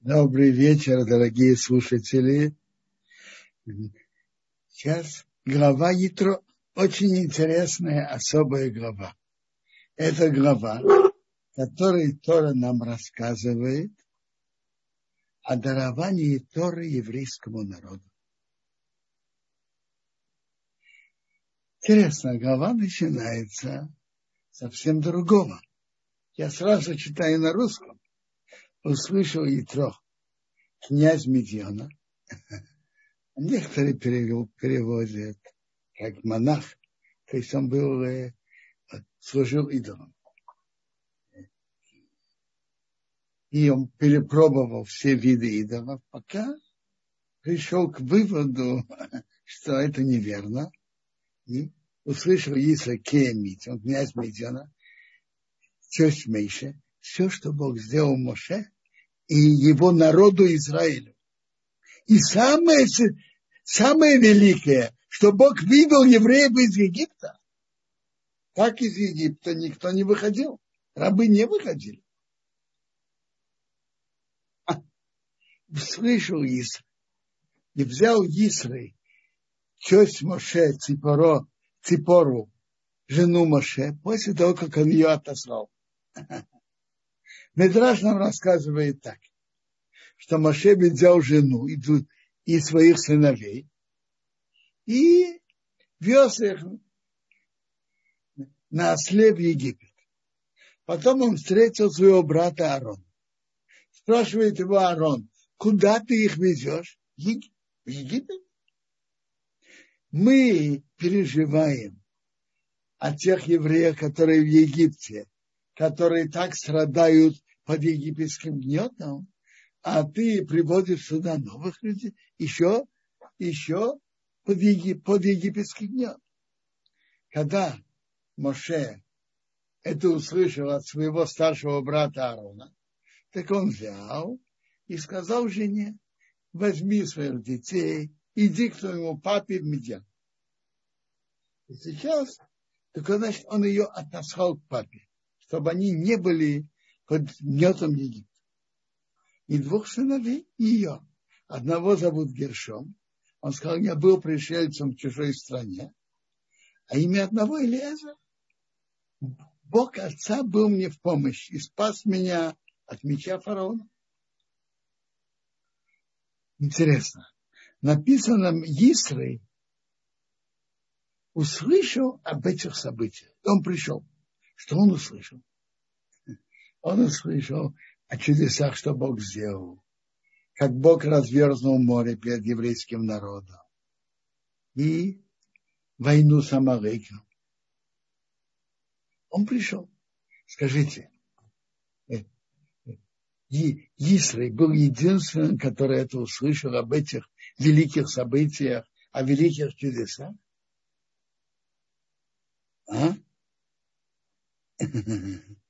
Добрый вечер, дорогие слушатели. Сейчас глава Ятро очень интересная, особая глава. Это глава, которой Тора нам рассказывает о даровании Торы еврейскому народу. Интересно, глава начинается совсем другого. Я сразу читаю на русском услышал Итро, князь Медьяна. Некоторые переводят как монах, то есть он был, э, служил идолом. И он перепробовал все виды идолов, пока пришел к выводу, что это неверно. И услышал Иса Кеемит, он князь Медиана, тесть Мейше, все, что Бог сделал Моше и его народу Израилю. И самое, самое великое, что Бог видел евреев из Египта. Как из Египта никто не выходил. Рабы не выходили. А, слышал Исра. И взял Исры, тесть Моше, Ципоро, Ципору, жену Моше, после того, как он ее отослал. Медраж нам рассказывает так, что Моше взял жену и, и своих сыновей и вез их на осле в Египет. Потом он встретил своего брата Аарон. Спрашивает его Аарон, куда ты их везешь? В Египет? Мы переживаем о тех евреях, которые в Египте, которые так страдают под египетским гнетом, а ты приводишь сюда новых людей, еще, еще под, Егип, под египетский гнет. Когда Моше это услышал от своего старшего брата Аарона, так он взял и сказал жене, возьми своих детей, иди к своему папе в Медьян. И сейчас, так значит, он ее отослал к папе чтобы они не были под гнетом Египта. И двух сыновей ее. Одного зовут Гершом. Он сказал, я был пришельцем в чужой стране. А имя одного Элиеза. Бог отца был мне в помощь и спас меня от меча фараона. Интересно. Написано, Исрой услышал об этих событиях. Он пришел. Что он услышал? Он услышал о чудесах, что Бог сделал. Как Бог разверзнул море перед еврейским народом. И войну с Амалеком. Он пришел. Скажите, э, э, Исрей был единственным, который это услышал об этих великих событиях, о великих чудесах? А?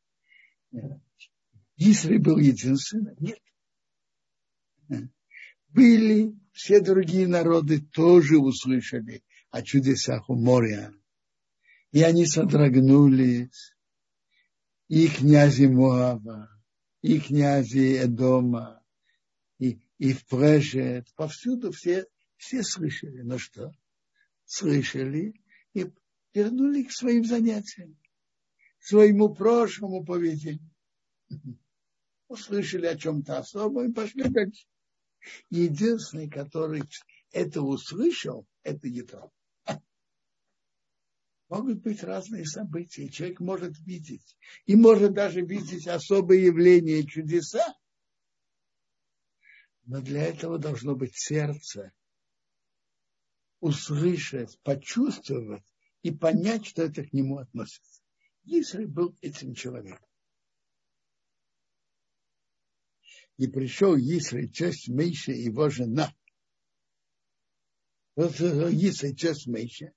Исрай был единственным? Нет. Были все другие народы тоже услышали о чудесах у моря. И они содрогнулись. И князи Моава, и князи Эдома, и, и в Прешет, повсюду все, все слышали. Ну что? Слышали и вернули к своим занятиям своему прошлому поведению. Услышали о чем-то особом и пошли дальше. Единственный, который это услышал, это Ятро. Могут быть разные события. Человек может видеть. И может даже видеть особые явления, чудеса. Но для этого должно быть сердце. Услышать, почувствовать и понять, что это к нему относится. Исрай был этим человеком. И пришел Исрай, часть Мейша, его жена. Вот Исрай, часть Мейша,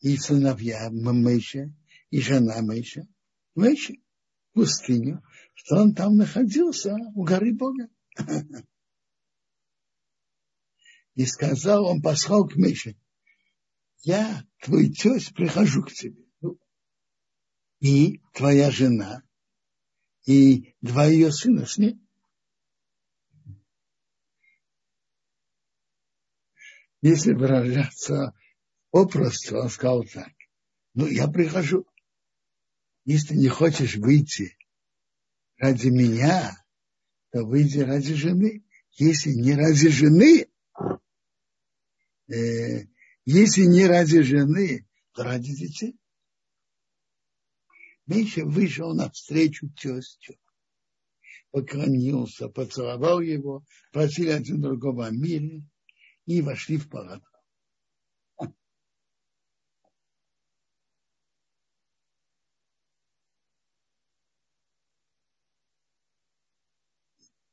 и сыновья Мейша, и жена Мейша, Мейша, в пустыню, что он там находился у горы Бога. И сказал, он послал к Мейше, я, твой тесть, прихожу к тебе. И твоя жена, и два ее сына с ней. Если выражаться попросту, он сказал так. Ну, я прихожу. Если не хочешь выйти ради меня, то выйди ради жены. Если не ради жены, э, если не ради жены, то ради детей. Миша вышел навстречу тестю, поклонился, поцеловал его, просили один другого о мире и вошли в палату.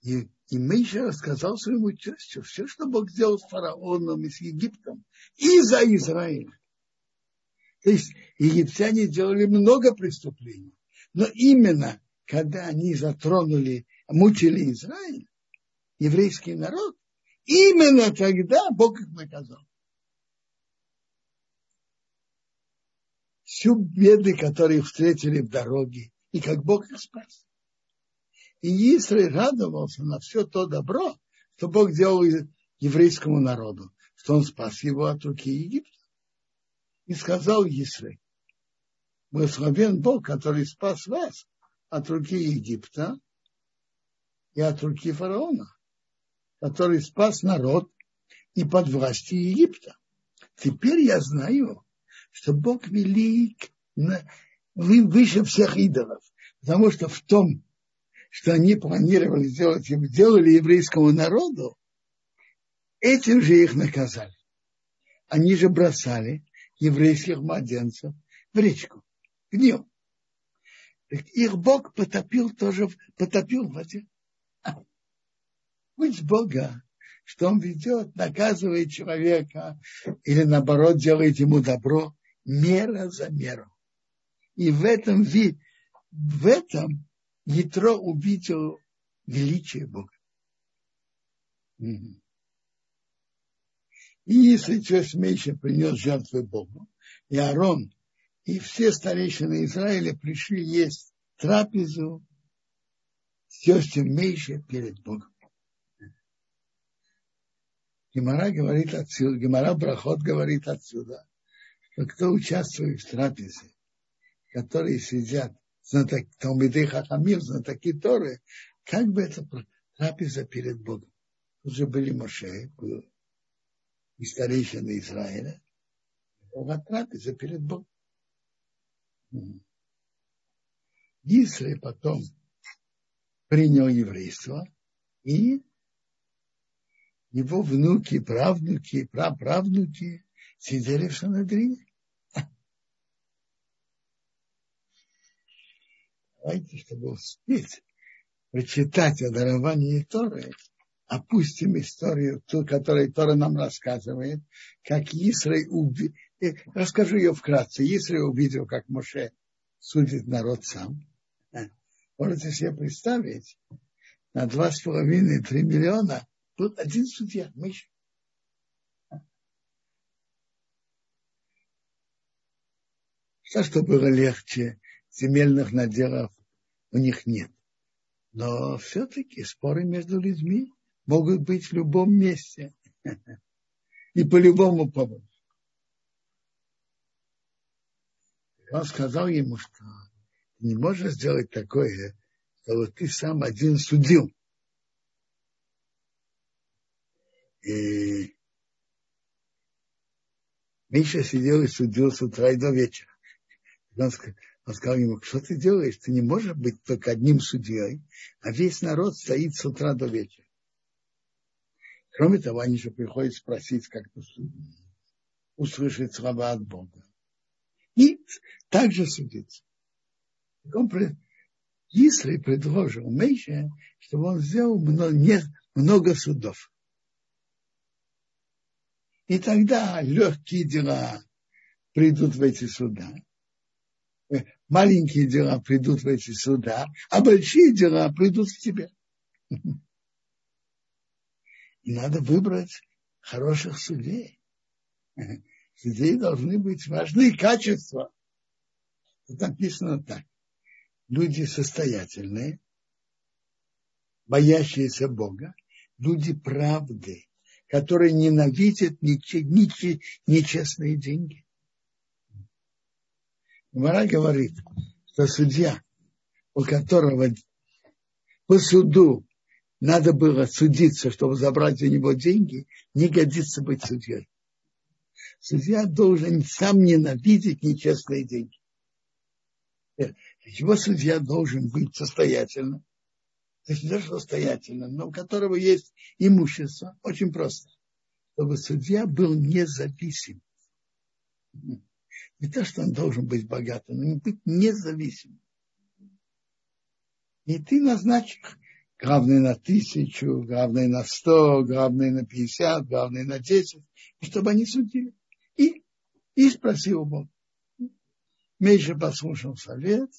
И, и Миша рассказал своему тестю все, что Бог сделал с фараоном и с Египтом, и за Израиль. То есть египтяне делали много преступлений. Но именно когда они затронули, мучили Израиль, еврейский народ, именно тогда Бог их наказал. Всю беды, которые встретили в дороге, и как Бог их спас. И Израиль радовался на все то добро, что Бог делал еврейскому народу, что он спас его от руки Египта. И сказал Израиль, благословен Бог, который спас вас от руки Египта и от руки фараона, который спас народ и под властью Египта. Теперь я знаю, что Бог велик выше всех идолов, потому что в том что они планировали сделать, делали еврейскому народу, этим же их наказали. Они же бросали еврейских младенцев в речку, нем. Так их Бог потопил тоже, потопил в воде. Пусть Бога, что Он ведет, наказывает человека или наоборот делает ему добро, мера за меру. И в этом, в этом Ятро увидел величие Бога. И если часть меньше принес жертвы Богу, и Аарон, и все старейшины Израиля пришли есть трапезу с тестем меньше перед Богом. Гемора говорит отсюда, Гемора Брахот говорит отсюда, что кто участвует в трапезе, которые сидят знаток, Талмиды Хахамим, знатоки Торы, как бы это трапеза перед Богом. Уже были Моше, и старейшины Израиля. Была трапеза перед Богом. Израиль потом принял еврейство, и его внуки, правнуки, праправнуки сидели в Санадрине. Давайте, чтобы успеть прочитать о даровании Торы, опустим историю, ту, которую Тора нам рассказывает, как Исрай увидел, э, расскажу ее вкратце. Исрай увидел, как Моше судит народ сам. Э, можете себе представить, на два с половиной, три миллиона тут один судья, Миша. Что, что было легче земельных наделов у них нет. Но все-таки споры между людьми могут быть в любом месте и по любому поводу. Он сказал ему, что не можешь сделать такое, что ты сам один судил. И Миша сидел и судил с утра и до вечера. Он сказал ему, что ты делаешь? Ты не можешь быть только одним судьей, а весь народ стоит с утра до вечера. Кроме того, они же приходят спросить как-то услышать слова от Бога. И также судиться. Он, если предложил Мейше, чтобы он сделал много, не, много судов. И тогда легкие дела придут в эти суда, маленькие дела придут в эти суда, а большие дела придут к тебе. И надо выбрать хороших судей. Судей должны быть важные качества. Тут написано так. Люди состоятельные, боящиеся Бога, люди правды, которые ненавидят нечестные деньги. Мара говорит, что судья, у которого по суду надо было судиться, чтобы забрать у него деньги, не годится быть судьей. Судья должен сам ненавидеть нечестные деньги. Его судья должен быть состоятельным. То есть даже состоятельным, но у которого есть имущество. Очень просто. Чтобы судья был независим. Не то, что он должен быть богатым, но быть независимым. И ты назначишь главный на тысячу, главный на сто, главный на пятьдесят, главный на десять, чтобы они судили. И, и спросил Бог. Меньше послушал совет,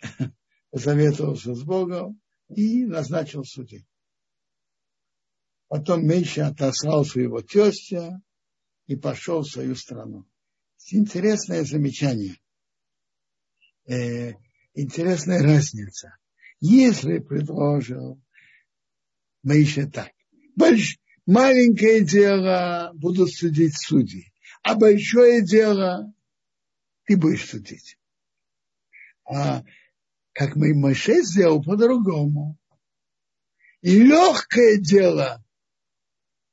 посоветовался с Богом и назначил судей. Потом Меньше отослал своего тестя и пошел в свою страну. Интересное замечание. Э, интересная разница. Если предложил Мейша так, больш, маленькое дело будут судить судьи, а большое дело ты будешь судить. А как мы Моше сделал по-другому. И легкое дело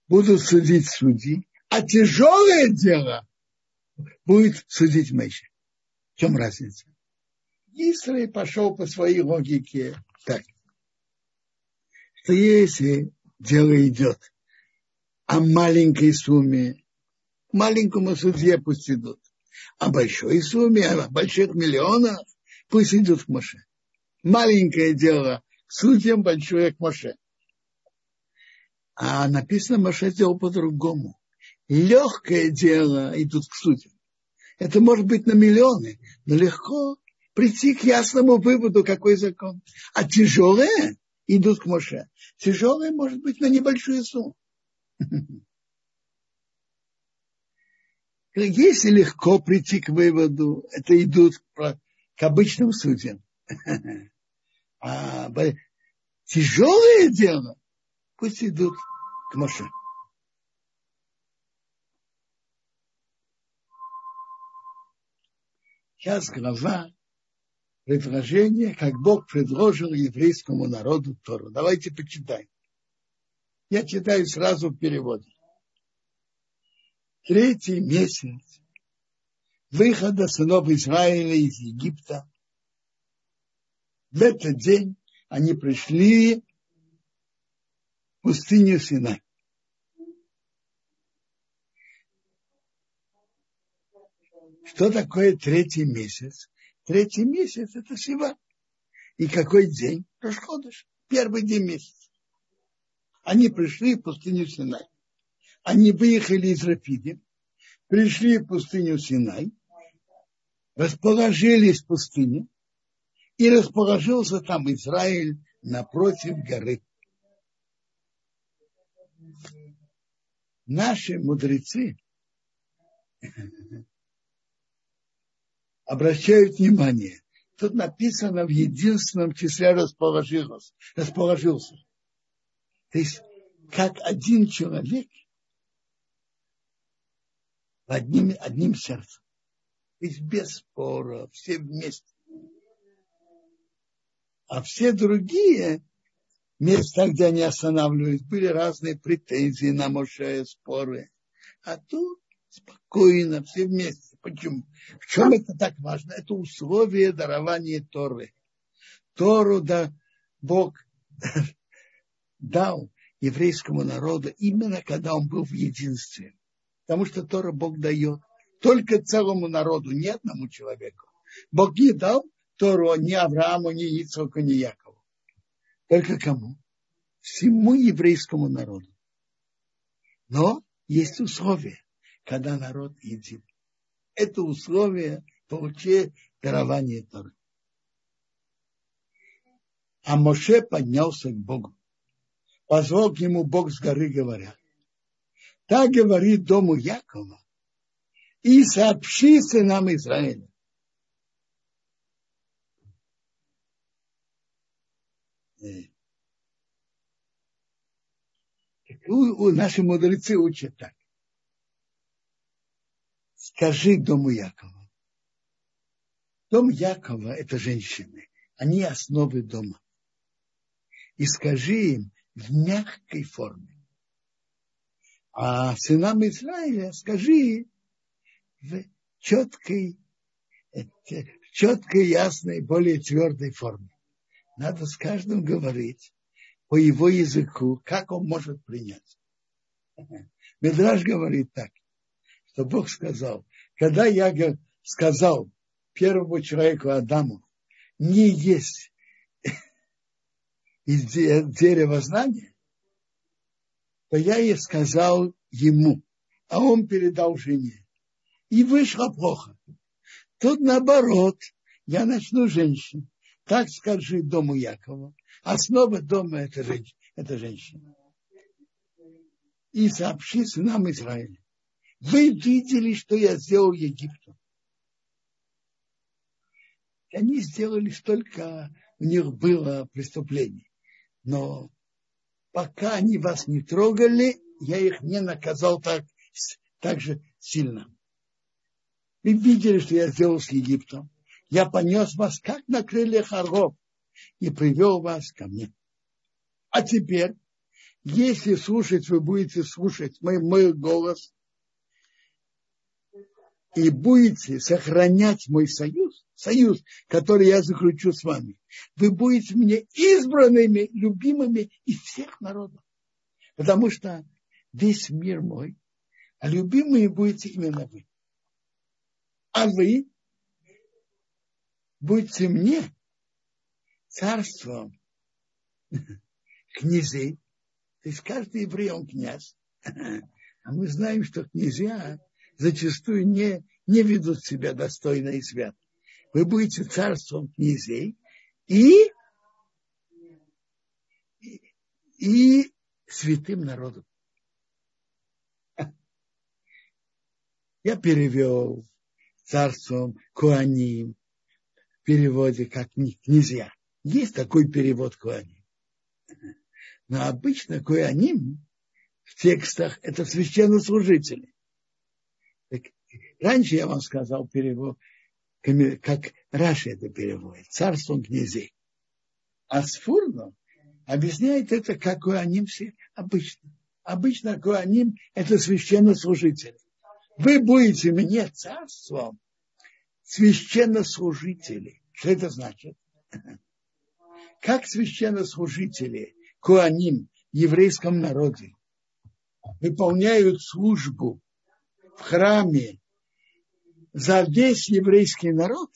будут судить судьи, а тяжелое дело будет судить Моше. В чем разница? Израиль пошел по своей логике так, что если дело идет о маленькой сумме, маленькому судье пусть идут, о большой сумме, о больших миллионах, пусть идут к Моше. Маленькое дело к судьям, большое к Моше. А написано, Моше сделал по-другому. Легкое дело идут к судьям. Это может быть на миллионы, но легко прийти к ясному выводу, какой закон. А тяжелые идут к Моше. Тяжелые может быть на небольшую сумму. Если легко прийти к выводу, это идут к обычным судьям. А тяжелое дело, пусть идут к Моше. Сейчас глава предложение, как Бог предложил еврейскому народу Тору. Давайте почитаем. Я читаю сразу в переводе. Третий месяц выхода сынов Израиля из Египта. В этот день они пришли в пустыню Синай. Что такое третий месяц? Третий месяц – это Сива. И какой день? Рашходыш. Первый день месяца. Они пришли в пустыню Синай. Они выехали из Рафиди, пришли в пустыню Синай, расположились в пустыне, и расположился там Израиль напротив горы. Наши мудрецы обращают внимание. Тут написано в единственном числе расположился. расположился. То есть, как один человек одним, одним сердцем. То есть без спора, все вместе. А все другие места, где они останавливались, были разные претензии на Моше, споры. А тут спокойно, все вместе. Почему? В чем это так важно? Это условие дарования Торы. Тору да Бог дал еврейскому народу именно когда он был в единстве. Потому что Тора Бог дает только целому народу, не одному человеку. Бог не дал Тору ни Аврааму, ни Ицхаку, ни Якову. Только кому? Всему еврейскому народу. Но есть условия, когда народ един это условие получения дарования Торы. А Моше поднялся к Богу. Позвал к нему Бог с горы, говоря, так говорит дому Якова, и сообщи сынам Израиля. у, у, наши мудрецы учат так. Скажи дому Якова. Дом Якова – это женщины. Они основы дома. И скажи им в мягкой форме. А сынам Израиля скажи в четкой, в четкой, ясной, более твердой форме. Надо с каждым говорить по его языку, как он может принять. Медраж говорит так, что Бог сказал, когда я сказал первому человеку Адаму, не есть из дерева знания, то я ей сказал ему, а он передал жене. И вышло плохо. Тут наоборот, я начну женщин. Так скажи дому Якова. Основа дома это, это женщина. И сообщи сынам Израиля. Вы видели, что я сделал Египту. Они сделали столько, у них было преступлений. Но пока они вас не трогали, я их не наказал так, так же сильно. Вы видели, что я сделал с Египтом. Я понес вас, как на крыльях орлов, и привел вас ко мне. А теперь, если слушать, вы будете слушать мой, мой голос и будете сохранять мой союз, союз, который я заключу с вами, вы будете мне избранными, любимыми из всех народов. Потому что весь мир мой, а любимые будете именно вы. А вы будете мне царством князей. То есть каждый еврей, он князь. А мы знаем, что князья зачастую не, не ведут себя достойно и свято. Вы будете царством князей и, и, и святым народом. Я перевел царством Куаним в переводе как князья. Есть такой перевод Куаним. Но обычно Куаним в текстах это священнослужители. Раньше я вам сказал перевод, как Раши это переводит, царством князей. А Сфурно объясняет это, как Куаним все обычно. Обычно Куаним это священнослужители вы будете мне царством священнослужителей. Что это значит? Как священнослужители Куаним в еврейском народе выполняют службу в храме за весь еврейский народ,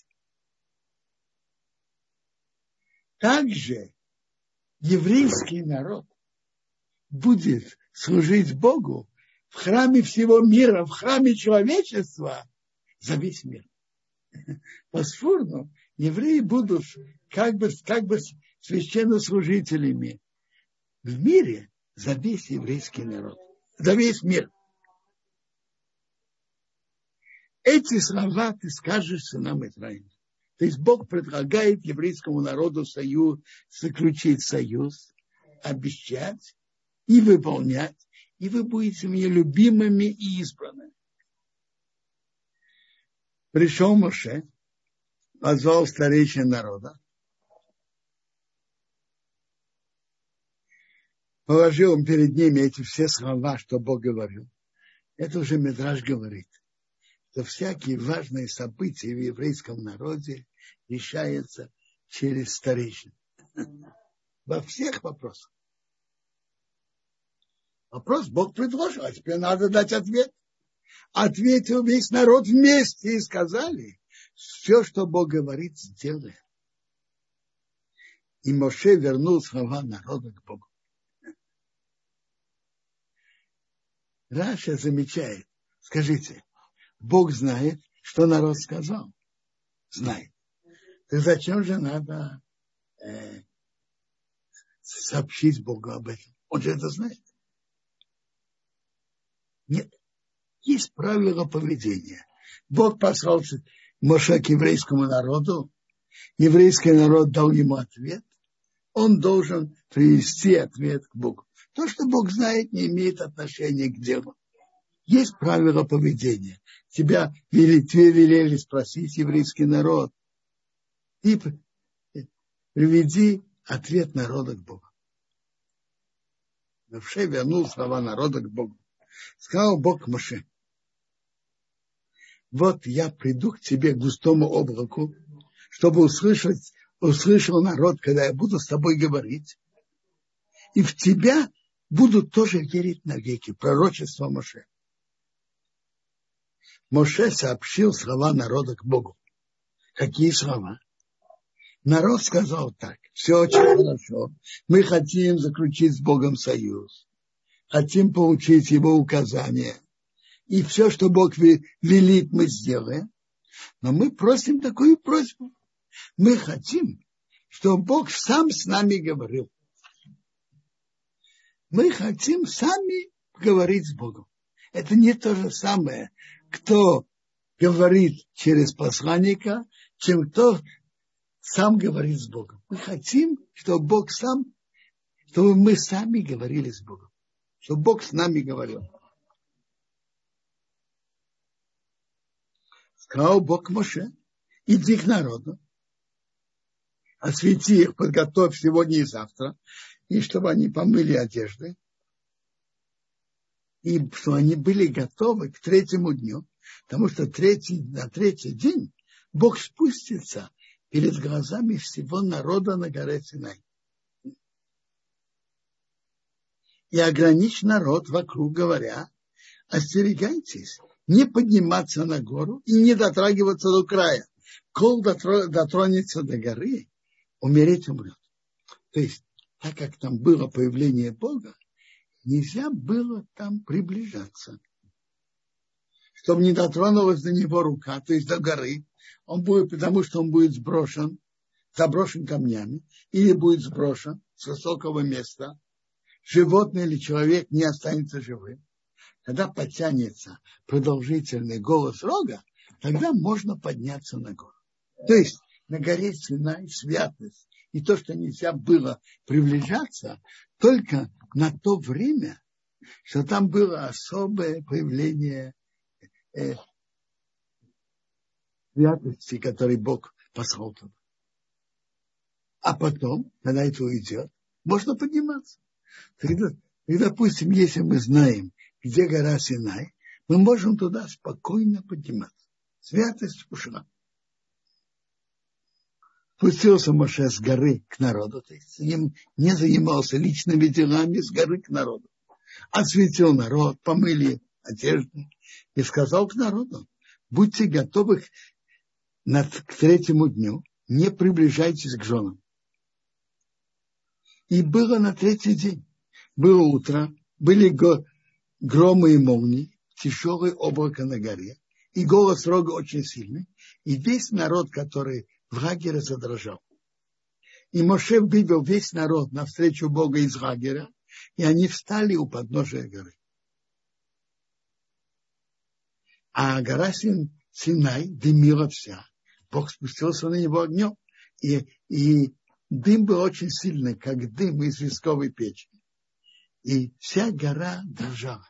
также еврейский народ будет служить Богу в храме всего мира, в храме человечества за весь мир. По Сфурну евреи будут как бы, как бы священнослужителями в мире за весь еврейский народ, за весь мир. Эти слова ты скажешь сынам Израиля. То есть Бог предлагает еврейскому народу союз, заключить союз, обещать и выполнять и вы будете мне любимыми и избранными. Пришел Моше, позвал старейшин народа, положил он перед ними эти все слова, что Бог говорил. Это уже Медраж говорит, что всякие важные события в еврейском народе решаются через старейшин. Во всех вопросах. Вопрос Бог предложил, а теперь надо дать ответ. Ответил весь народ вместе и сказали, все, что Бог говорит, сделаем. И Моше вернул слова народа к Богу. Раша замечает, скажите, Бог знает, что народ сказал? Знает. Так зачем же надо э, сообщить Богу об этом? Он же это знает. Нет. Есть правила поведения. Бог послал Моше к еврейскому народу. Еврейский народ дал ему ответ. Он должен привести ответ к Богу. То, что Бог знает, не имеет отношения к делу. Есть правила поведения. Тебя вели, тебе велели спросить еврейский народ. И приведи ответ народа к Богу. Маше вернул слова народа к Богу. Сказал Бог Маше, вот я приду к тебе к густому облаку, чтобы услышать, услышал народ, когда я буду с тобой говорить. И в тебя будут тоже верить навеки. Пророчество Моше. Моше сообщил слова народа к Богу. Какие слова? Народ сказал так, все очень хорошо. Мы хотим заключить с Богом союз. Хотим получить его указания. И все, что Бог велит, мы сделаем. Но мы просим такую просьбу. Мы хотим, чтобы Бог сам с нами говорил. Мы хотим сами говорить с Богом. Это не то же самое, кто говорит через посланника, чем кто сам говорит с Богом. Мы хотим, чтобы Бог сам, чтобы мы сами говорили с Богом. Чтобы Бог с нами говорил. Сказал Бог Моше, иди к народу, освети их, подготовь сегодня и завтра, и чтобы они помыли одежды, и что они были готовы к третьему дню, потому что третий, на третий день Бог спустится перед глазами всего народа на горе Синай. И ограничь народ вокруг, говоря, остерегайтесь, не подниматься на гору и не дотрагиваться до края. Кол дотронется до горы, умереть умрет. То есть, так как там было появление Бога, нельзя было там приближаться. Чтобы не дотронулась до него рука, то есть до горы, он будет, потому что он будет сброшен, заброшен камнями, или будет сброшен с высокого места, животное или человек не останется живым. Когда подтянется продолжительный голос рога, тогда можно подняться на гору. То есть на горе Синай святость и то, что нельзя было приближаться, только на то время, что там было особое появление э, святости, который Бог послал туда. А потом, когда это уйдет, можно подниматься. Тогда, и, допустим, если мы знаем, где гора Синай, мы можем туда спокойно подниматься. Святость ушла спустился Моше с горы к народу, то есть им не занимался личными делами с горы к народу. Осветил народ, помыли одежды и сказал к народу, будьте готовы к третьему дню, не приближайтесь к женам. И было на третий день. Было утро, были громы и молнии, тяжелое облако на горе, и голос рога очень сильный. И весь народ, который в Гагере задрожал. И Моше вывел весь народ навстречу Бога из Гагера, и они встали у подножия горы. А гора Синай дымила вся. Бог спустился на него огнем, и, и дым был очень сильный, как дым из висковой печи. И вся гора дрожала.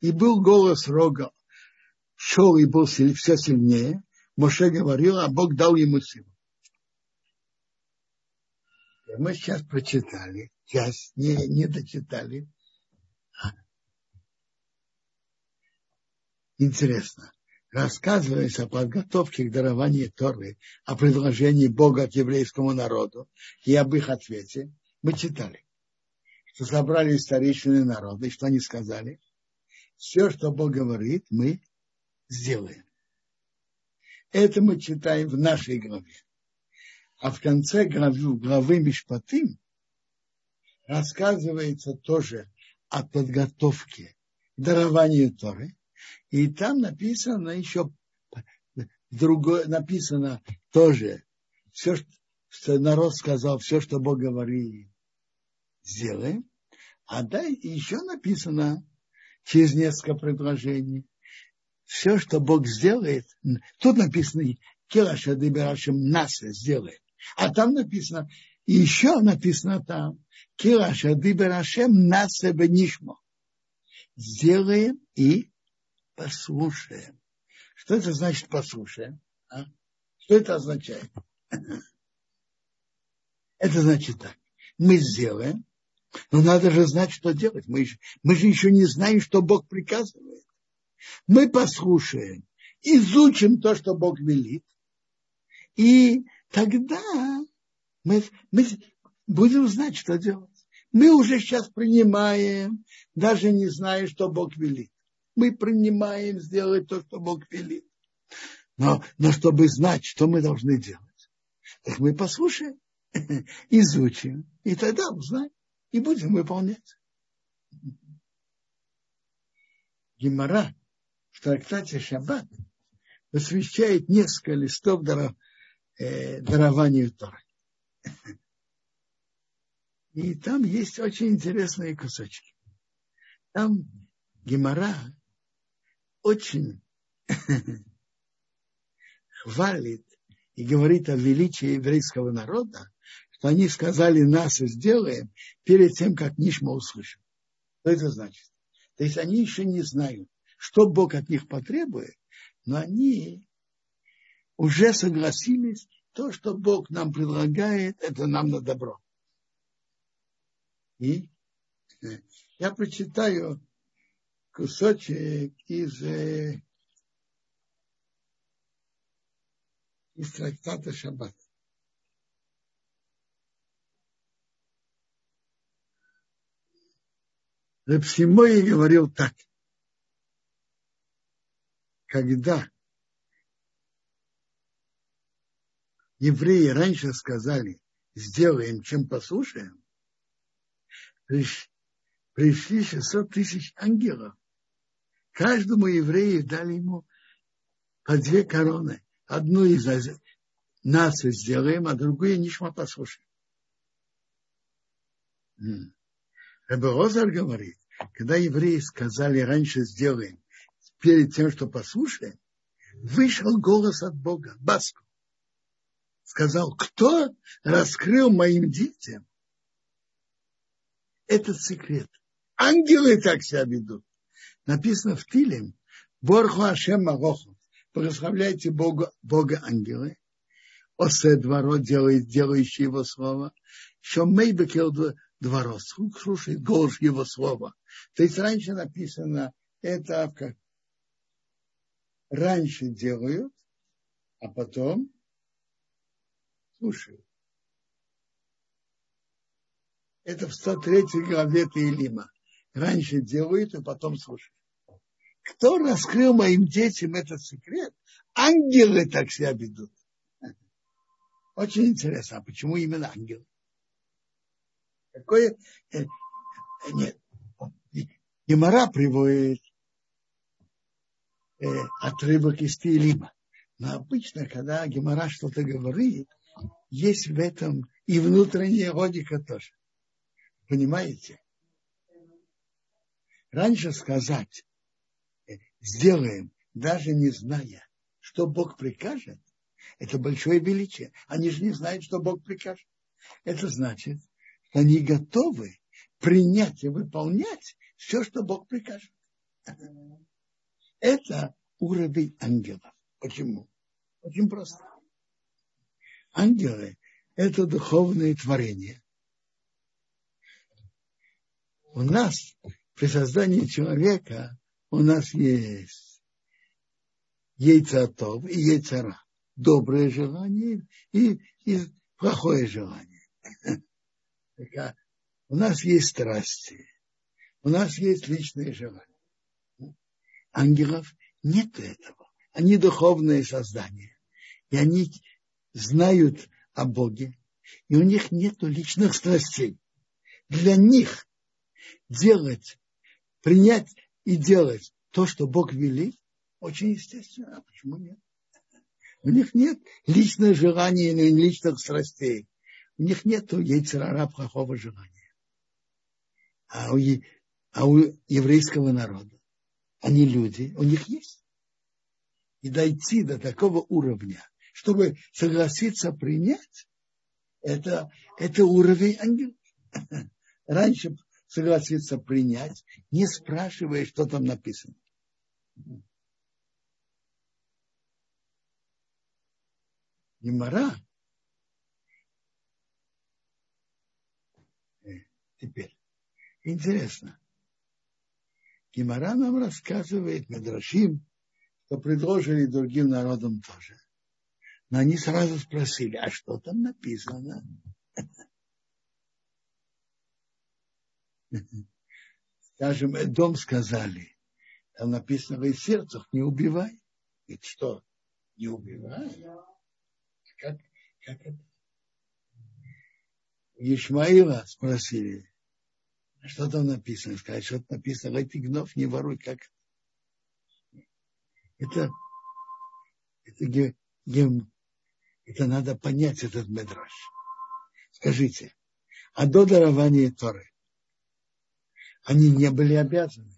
И был голос рога, шел и был все сильнее. Моше говорил, а Бог дал ему силу. Мы сейчас прочитали, часть не, не дочитали. Интересно. Рассказывается о подготовке к дарованию Торы, о предложении Бога к еврейскому народу и об их ответе. Мы читали, что собрали старейшины народа, и что они сказали? Все, что Бог говорит, мы сделаем. Это мы читаем в нашей главе. А в конце главы, главы Мишпатим рассказывается тоже о подготовке к Торы. И там написано еще другое, написано тоже все, что народ сказал, все, что Бог говорит, сделаем. А да, еще написано через несколько предложений. Все, что Бог сделает, тут написано, Килаша Дебирашем нас сделает. А там написано, еще написано там, Кираша Диберашем Насебе Нишмо. Сделаем и послушаем. Что это значит послушаем? А? Что это означает? Это значит так. Мы сделаем, но надо же знать, что делать. Мы, мы же еще не знаем, что Бог приказывает. Мы послушаем, изучим то, что Бог велит, и тогда мы, мы будем знать, что делать. Мы уже сейчас принимаем, даже не зная, что Бог велит. Мы принимаем сделать то, что Бог велит. Но, но чтобы знать, что мы должны делать, так мы послушаем, изучим, и тогда узнаем, и будем выполнять. Гимара в трактате Шаббат посвящает несколько листов э, дарованию Торы. И там есть очень интересные кусочки. Там Гимара очень хвалит и говорит о величии еврейского народа, что они сказали нас и сделаем перед тем, как Нишма услышим. Что это значит? То есть они еще не знают, что Бог от них потребует, но они уже согласились, то, что Бог нам предлагает, это нам на добро. И я прочитаю кусочек из, э, из трактата Шаббат. Репсимой говорил так. Когда евреи раньше сказали, сделаем, чем послушаем, пришли 600 тысяч ангелов. Каждому еврею дали ему по две короны. Одну из нас сделаем, а другую нишма послушаем. Рабиозар говорит, когда евреи сказали раньше сделаем, перед тем, что послушаем, вышел голос от Бога, Баску. Сказал, кто раскрыл моим детям этот секрет? Ангелы так себя ведут. Написано в Тилем, Борху Ашем Магоху, благословляйте Бога, Бога ангелы, Осе дворо делает, делающий его слово, что Мейбекел дворо, слушает голос его слова. То есть раньше написано, это как раньше делают, а потом слушают. Это в 103 главе Таилима. Раньше делают, а потом слушают. Кто раскрыл моим детям этот секрет? Ангелы так себя ведут. Очень интересно, а почему именно ангелы? Какое... Э, нет. Гемора приводит э, отрывок из Тилима. Но обычно, когда Гемора что-то говорит, есть в этом и внутренняя логика тоже. Понимаете? Раньше сказать, э, сделаем, даже не зная, что Бог прикажет, это большое величие. Они же не знают, что Бог прикажет. Это значит, что они готовы принять и выполнять все, что Бог прикажет. Это уровень ангелов. Почему? Очень просто. Ангелы – это духовные творения. У нас при создании человека у нас есть яйцатов и яйцара. Доброе желание и, и плохое желание. А у нас есть страсти, у нас есть личные желания. Ангелов нет этого. Они духовные создания. И они знают о Боге. И у них нет личных страстей. Для них делать, принять и делать то, что Бог велит, очень естественно. А почему нет? У них нет личных желаний или личных страстей. У них нет яйцерара плохого желания. А у, а у еврейского народа они люди, у них есть. И дойти до такого уровня, чтобы согласиться принять, это, это уровень ангелов. Раньше согласиться принять, не спрашивая, что там написано. Гемора э, теперь интересно. Гемора нам рассказывает Медрашим, что предложили другим народам тоже. Но они сразу спросили, а что там написано? Скажем, дом сказали, там написано в сердцах, не убивай. Ведь что, не убивай? Как, как это? Ишмаила спросили, а что там написано? Сказали, что написано, эти гнов не воруй, как это, это, ге, ге, это надо понять, этот медраж. Скажите, а до дарования Торы они не были обязаны?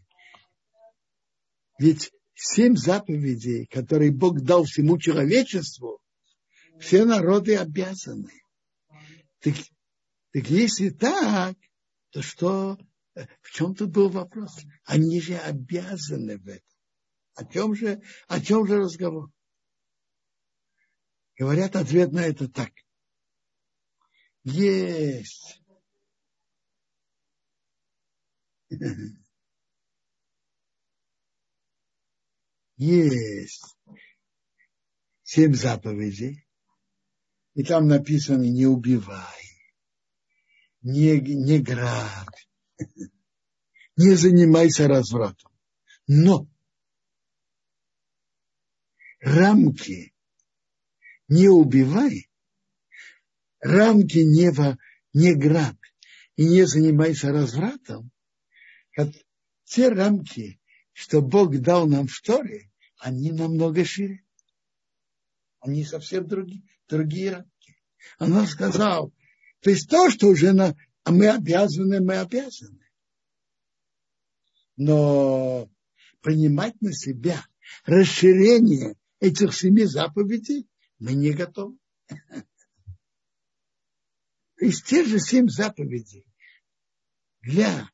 Ведь семь заповедей, которые Бог дал всему человечеству, все народы обязаны. Так, так если так, то что, в чем тут был вопрос? Они же обязаны в этом. О чем же, о чем же разговор? Говорят, ответ на это так. Есть. Есть семь заповедей, и там написано не убивай, не, не грабь, не занимайся развратом. Но рамки не убивай, рамки не, во, не грабь и не занимайся развратом, те рамки, что Бог дал нам в Торе, они намного шире. Они совсем другие, другие рамки. Она сказал, то есть то, что уже на, а мы обязаны, мы обязаны. Но принимать на себя расширение этих семи заповедей мы не готовы. То есть те же семь заповедей для,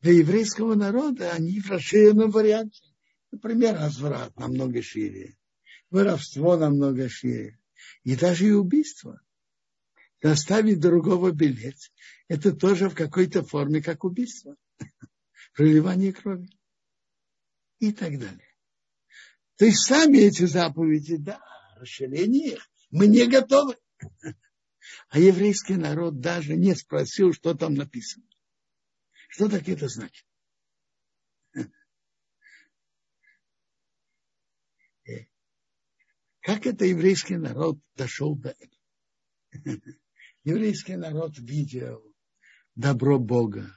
для еврейского народа, они в расширенном варианте. Например, разврат намного шире, воровство намного шире, и даже и убийство. Доставить другого билет, это тоже в какой-то форме как убийство, проливание крови и так далее. То есть сами эти заповеди, да, расширение их, мы не готовы. А еврейский народ даже не спросил, что там написано. Что так это значит? Э, как это еврейский народ дошел до этого? Еврейский народ видел добро Бога,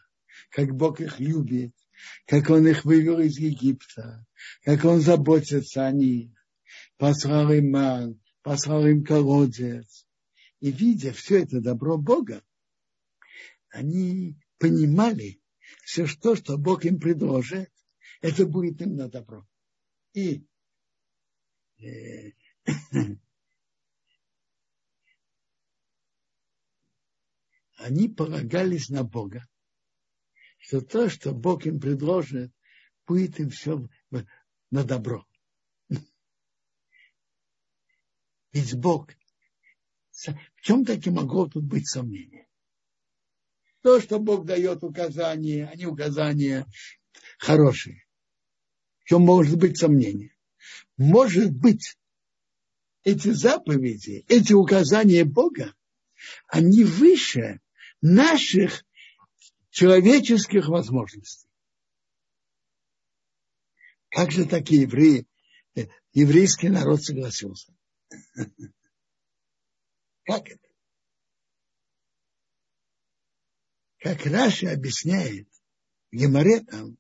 как Бог их любит, как он их вывел из Египта, как он заботится о них, послал им ман, послал им колодец. И видя все это добро Бога, они понимали, все то, что Бог им предложит, это будет им на добро. И э, они полагались на Бога что то, что Бог им предложит, будет им все на добро. Ведь Бог, в чем таки могло тут быть сомнение? То, что Бог дает указания, они указания хорошие. В чем может быть сомнение? Может быть, эти заповеди, эти указания Бога, они выше наших человеческих возможностей. Как же такие евреи, э, еврейский народ согласился? Как это? Как Раши объясняет Геморе там,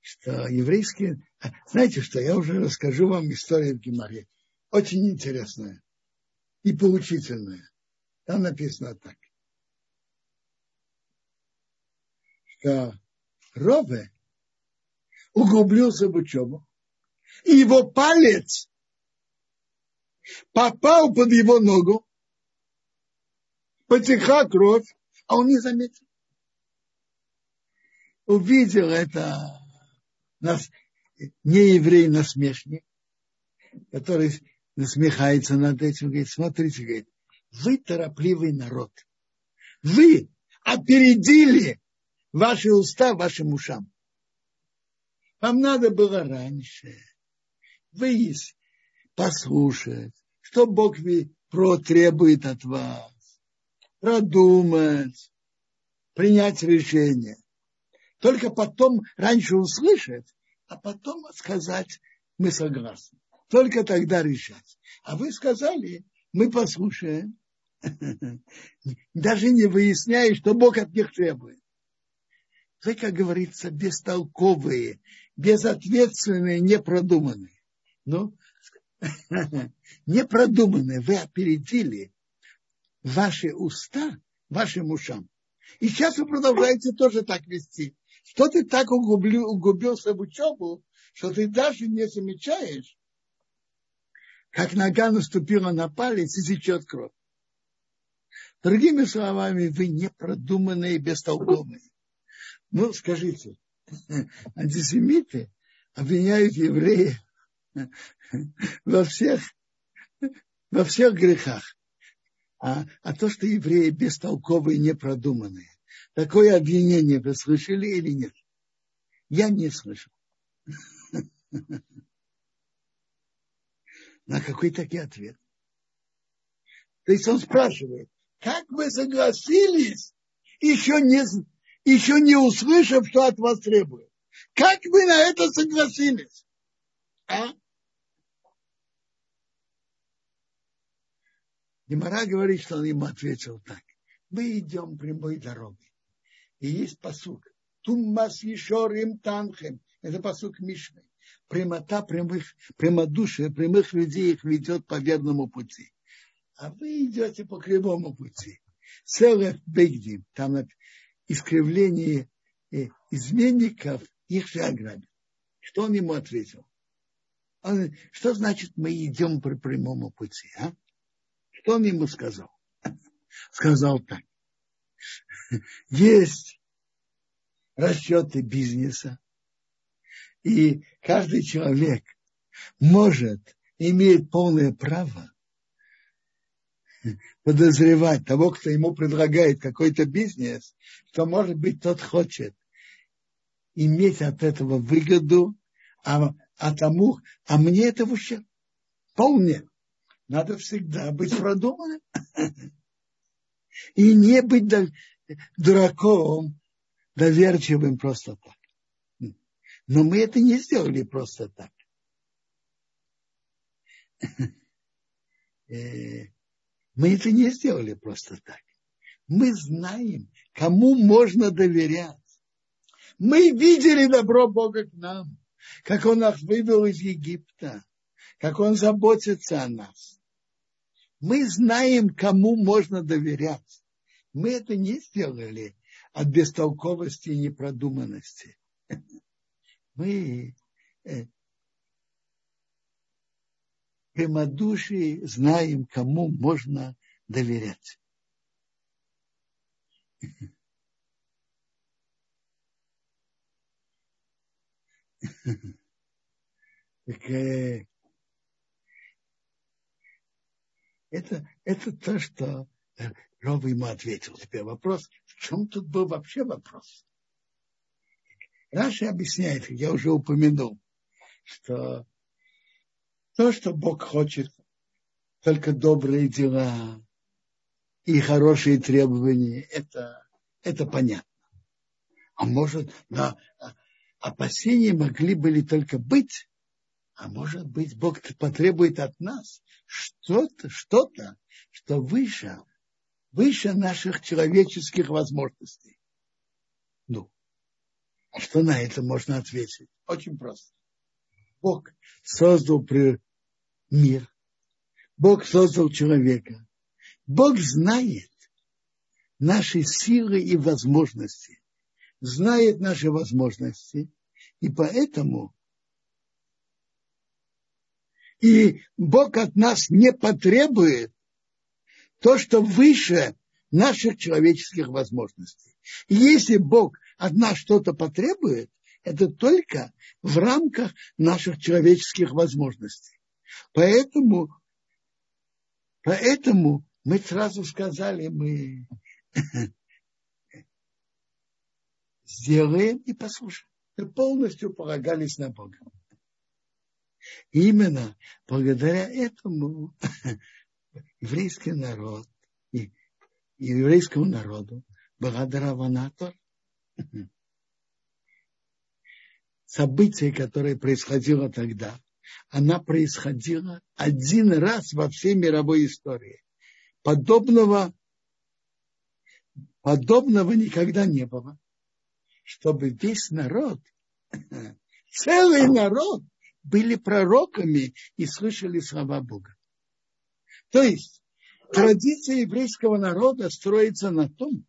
что еврейские... А, знаете что, я уже расскажу вам историю в Геморе. Очень интересная и поучительная. Там написано так. Что Рове углубился в учебу, и его палец попал под его ногу, потекла кровь, а он не заметил. Увидел это нас, не еврей насмешник, который насмехается над этим, говорит, смотрите, говорит, вы торопливый народ. Вы опередили ваши уста вашим ушам. Вам надо было раньше выяснить, послушать, что Бог требует от вас, продумать, принять решение. Только потом раньше услышать, а потом сказать, мы согласны. Только тогда решать. А вы сказали, мы послушаем, даже не выясняя, что Бог от них требует. Вы, как говорится, бестолковые, безответственные, непродуманные. Ну, непродуманные, вы опередили ваши уста вашим ушам. И сейчас вы продолжаете тоже так вести. Что ты так угубил, угубился в учебу, что ты даже не замечаешь, как нога наступила на палец и течет кровь. Другими словами, вы непродуманные и бестолковые. Ну, скажите, антисемиты обвиняют евреев во всех, во всех грехах. А, а то, что евреи бестолковые, непродуманные, такое обвинение вы слышали или нет? Я не слышал. На какой таки ответ? То есть он спрашивает, как вы согласились, еще не, еще не услышав, что от вас требует? Как вы на это согласились? А? Немара говорит, что он ему ответил так. Мы идем прямой дорогой. И есть посук. Туммас Ешорим Танхем. Это посук Мишны. Прямота прямых, прямодушие прямых людей их ведет по верному пути. А вы идете по кривому пути. Селев Бейгдим. Там искривление э, изменников их же ограбят. Что он ему ответил? Он, что значит мы идем по прямому пути? А? Что он ему сказал? Сказал так. Есть расчеты бизнеса, и каждый человек может, имеет полное право подозревать того, кто ему предлагает какой-то бизнес, что, может быть, тот хочет иметь от этого выгоду, а, а тому, а мне это в ущерб. Надо всегда быть продуманным. И не быть дураком, доверчивым просто так. Но мы это не сделали просто так. Э, мы это не сделали просто так. Мы знаем, кому можно доверять. Мы видели добро Бога к нам, как Он нас вывел из Египта, как Он заботится о нас. Мы знаем, кому можно доверять. Мы это не сделали от бестолковости и непродуманности. Мы прямодушие знаем, кому можно доверять. Так, э, Это, это то, что Ров ему ответил. Теперь вопрос, в чем тут был вообще вопрос? Раши объясняет, я уже упомянул, что то, что Бог хочет, только добрые дела и хорошие требования, это, это понятно. А может, да, опасения могли были только быть, а может быть, Бог потребует от нас что-то, что-то, что выше, выше наших человеческих возможностей. Ну, а что на это можно ответить? Очень просто. Бог создал мир. Бог создал человека. Бог знает наши силы и возможности. Знает наши возможности. И поэтому и Бог от нас не потребует то, что выше наших человеческих возможностей. И если Бог от нас что-то потребует, это только в рамках наших человеческих возможностей. Поэтому, поэтому мы сразу сказали, мы сделаем и послушаем. Мы полностью полагались на Бога. Именно благодаря этому еврейский народ и еврейскому народу благодаря Ванатор событие, которое происходило тогда, она происходила один раз во всей мировой истории. Подобного, подобного никогда не было. Чтобы весь народ, целый народ были пророками и слышали слова Бога. То есть традиция еврейского народа строится на том,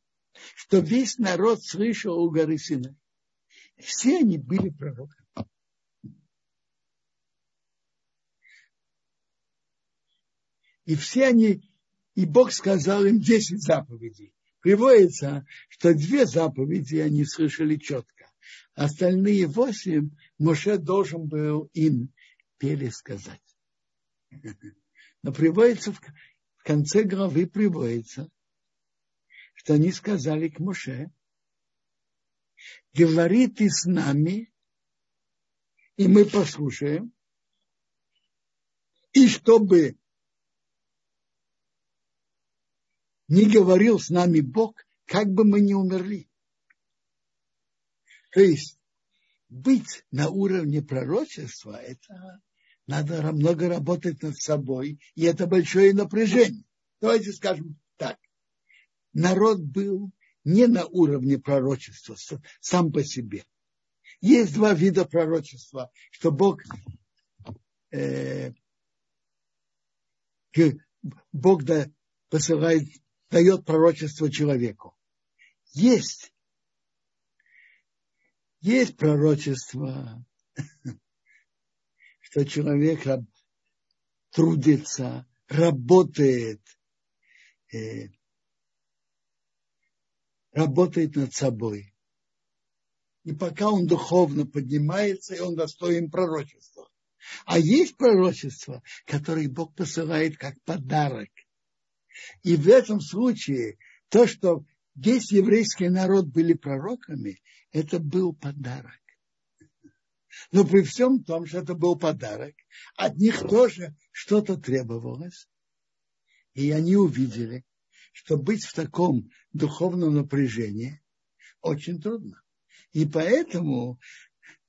что весь народ слышал у горы Синай. Все они были пророками. И все они, и Бог сказал им 10 заповедей. Приводится, что две заповеди они слышали четко. Остальные восемь Моше должен был им пересказать. Но приводится в конце главы приводится, что они сказали к Моше, говори ты с нами, и мы послушаем, и чтобы не говорил с нами Бог, как бы мы не умерли. То есть быть на уровне пророчества, это надо много работать над собой, и это большое напряжение. Давайте скажем так. Народ был не на уровне пророчества сам по себе. Есть два вида пророчества, что Бог, э, Бог да, посылает, дает пророчество человеку. Есть, есть пророчество, что человек трудится, работает, э, работает над собой. И пока он духовно поднимается, и он достоин пророчества. А есть пророчество, которое Бог посылает как подарок. И в этом случае то, что весь еврейский народ были пророками, это был подарок. Но при всем том, что это был подарок, от них тоже что-то требовалось. И они увидели, что быть в таком духовном напряжении очень трудно. И поэтому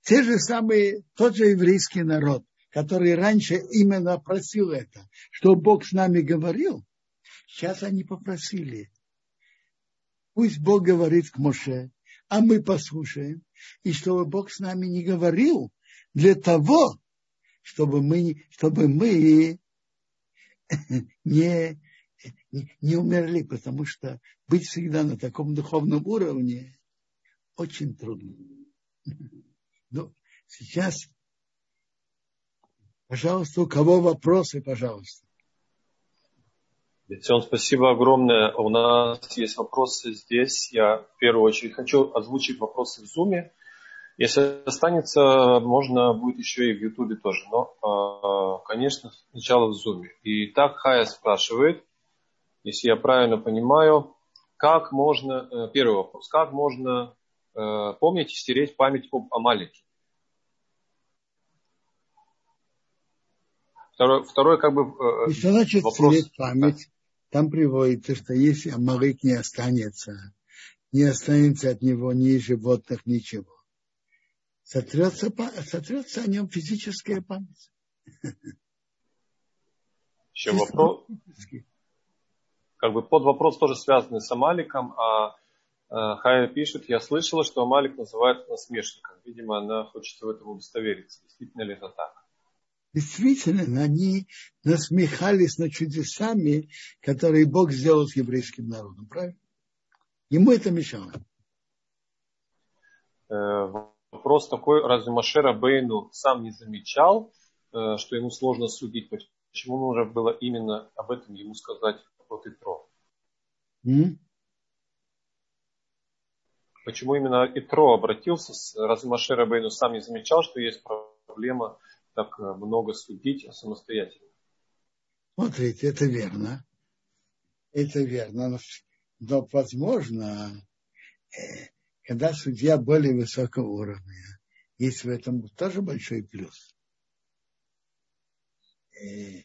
те же самые, тот же еврейский народ, который раньше именно просил это, что Бог с нами говорил, сейчас они попросили, пусть Бог говорит к Моше, а мы послушаем, и чтобы Бог с нами не говорил для того, чтобы мы, чтобы мы не не умерли, потому что быть всегда на таком духовном уровне очень трудно. Ну, сейчас, пожалуйста, у кого вопросы, пожалуйста. Бетсион, спасибо огромное. У нас есть вопросы здесь. Я в первую очередь хочу озвучить вопросы в Зуме. Если останется, можно будет еще и в Ютубе тоже. Но, а, конечно, сначала в Зуме. И так Хая спрашивает, если я правильно понимаю, как можно, э, первый вопрос, как можно э, помнить и стереть память об Амалике? Второй, второй как бы э, что значит вопрос. стереть память? Там приводится, что если Амалик не останется, не останется от него ни животных, ничего, сотрется, сотрется о нем физическая память. Еще вопрос? как бы под вопрос тоже связанный с Амаликом, а э, Хая пишет, я слышала, что Амалик называют насмешником. Видимо, она хочет в этом удостовериться. Действительно ли это так? Действительно, они насмехались над чудесами, которые Бог сделал с еврейским народом, правильно? Ему это мешало. Э, вопрос такой, разве Машера Бейну сам не замечал, э, что ему сложно судить? Почему нужно было именно об этом ему сказать от Итро. М? Почему именно Итро обратился? Разве Маше Рабейну сам не замечал, что есть проблема так э, много судить самостоятельно? Смотрите, это верно. Это верно. Но, но возможно, э, когда судья более высокого уровня, есть в этом тоже большой плюс. Э,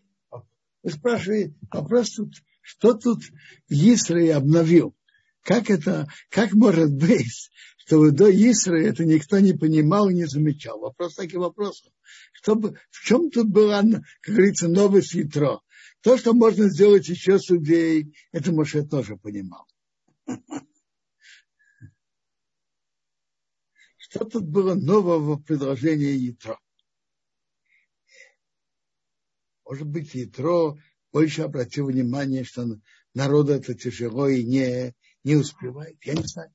вы спрашиваете, вопрос тут, что тут Исрай обновил? Как это, как может быть, что до Исра это никто не понимал и не замечал? Вопрос таких вопросов. Чтобы, в чем тут была, как говорится, новость ятро? То, что можно сделать еще судей, это Моше тоже понимал. Что тут было нового в предложении ятро? Может быть, ятро больше обратил внимание, что народу это тяжело и не, не успевает. Я не знаю.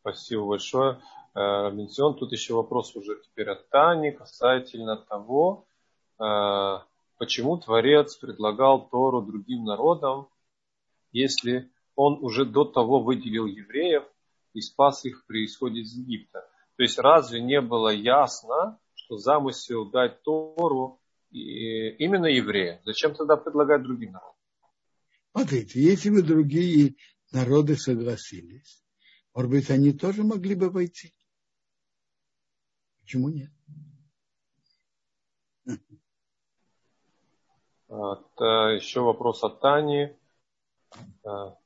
Спасибо большое. Менцион, тут еще вопрос уже теперь от Тани касательно того, а, почему Творец предлагал Тору другим народам, если он уже до того выделил евреев и спас их при исходе из Египта. То есть разве не было ясно, что замысел дать Тору и именно евреям. Зачем тогда предлагать другим народам? Смотрите, если бы другие народы согласились, может быть, они тоже могли бы войти. Почему нет? Это еще вопрос от Тани. А,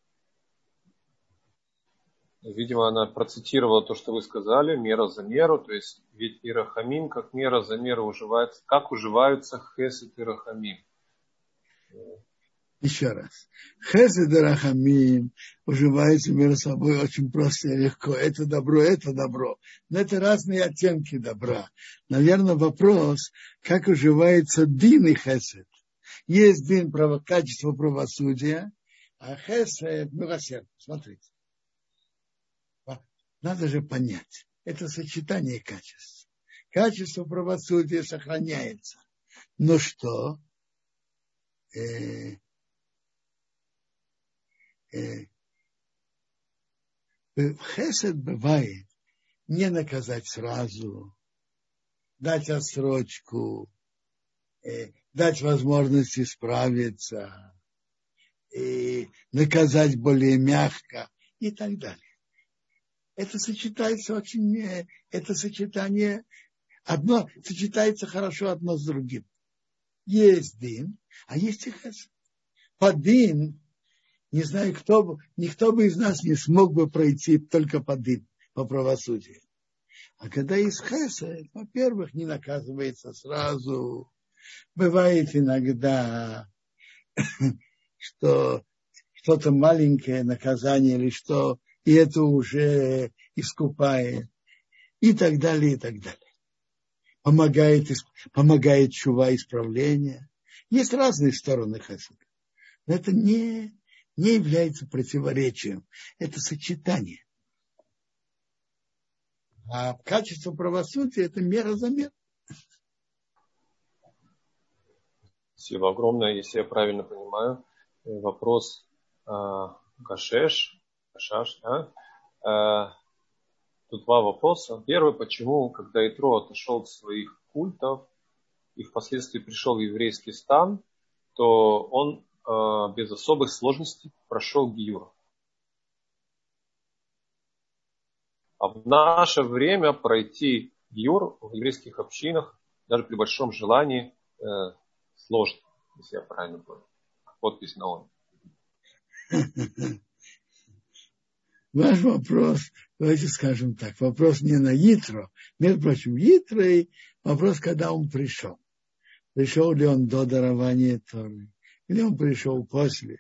Видимо, она процитировала то, что вы сказали, мера за меру, то есть ведь и рахамим как мера за меру уживается, как уживаются хесед и рахамим. Еще раз. Хесед и рахамим уживаются между собой очень просто и легко. Это добро, это добро. Но это разные оттенки добра. Наверное, вопрос, как уживается дин и хесед. Есть дин право, качество правосудия, а хесед милосердие. Смотрите. Надо же понять. Это сочетание качеств. Качество правосудия сохраняется. Но что? Э, хесед бывает не наказать сразу, дать отсрочку, э, дать возможность исправиться, и наказать более мягко и так далее это сочетается очень, э, это сочетание, одно сочетается хорошо одно с другим. Есть дин, а есть и хесед. По дин, не знаю, кто, никто бы из нас не смог бы пройти только по дин, по правосудию. А когда есть хесед, во-первых, не наказывается сразу. Бывает иногда, что что-то маленькое наказание или что и это уже искупает, и так далее, и так далее. Помогает, помогает чува исправления. Есть разные стороны хасида. Но это не, не является противоречием. Это сочетание. А качество правосудия – это мера за мер. Спасибо огромное. Если я правильно понимаю, вопрос а, Гашеш Шаш, да? А, тут два вопроса. Первый, почему, когда Итро отошел от своих культов и впоследствии пришел в еврейский стан, то он э, без особых сложностей прошел Гиюр. А в наше время пройти Гиюр в еврейских общинах, даже при большом желании, э, сложно, если я правильно понял. Подпись на он. Ваш вопрос, давайте скажем так, вопрос не на Итро. Между прочим, Итро и вопрос, когда он пришел. Пришел ли он до дарования Торы? Или он пришел после?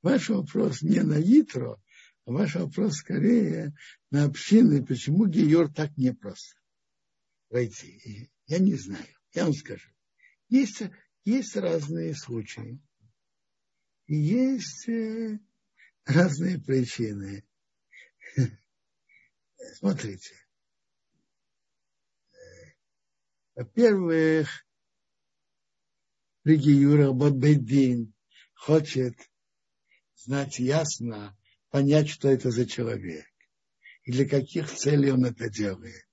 Ваш вопрос не на Итро, а ваш вопрос скорее на общины, почему Геор так непросто войти. Я не знаю. Я вам скажу. Есть, есть разные случаи. Есть, э, разные причины. Смотрите. Во-первых, Ригиюра Бабедин хочет знать ясно, понять, что это за человек и для каких целей он это делает.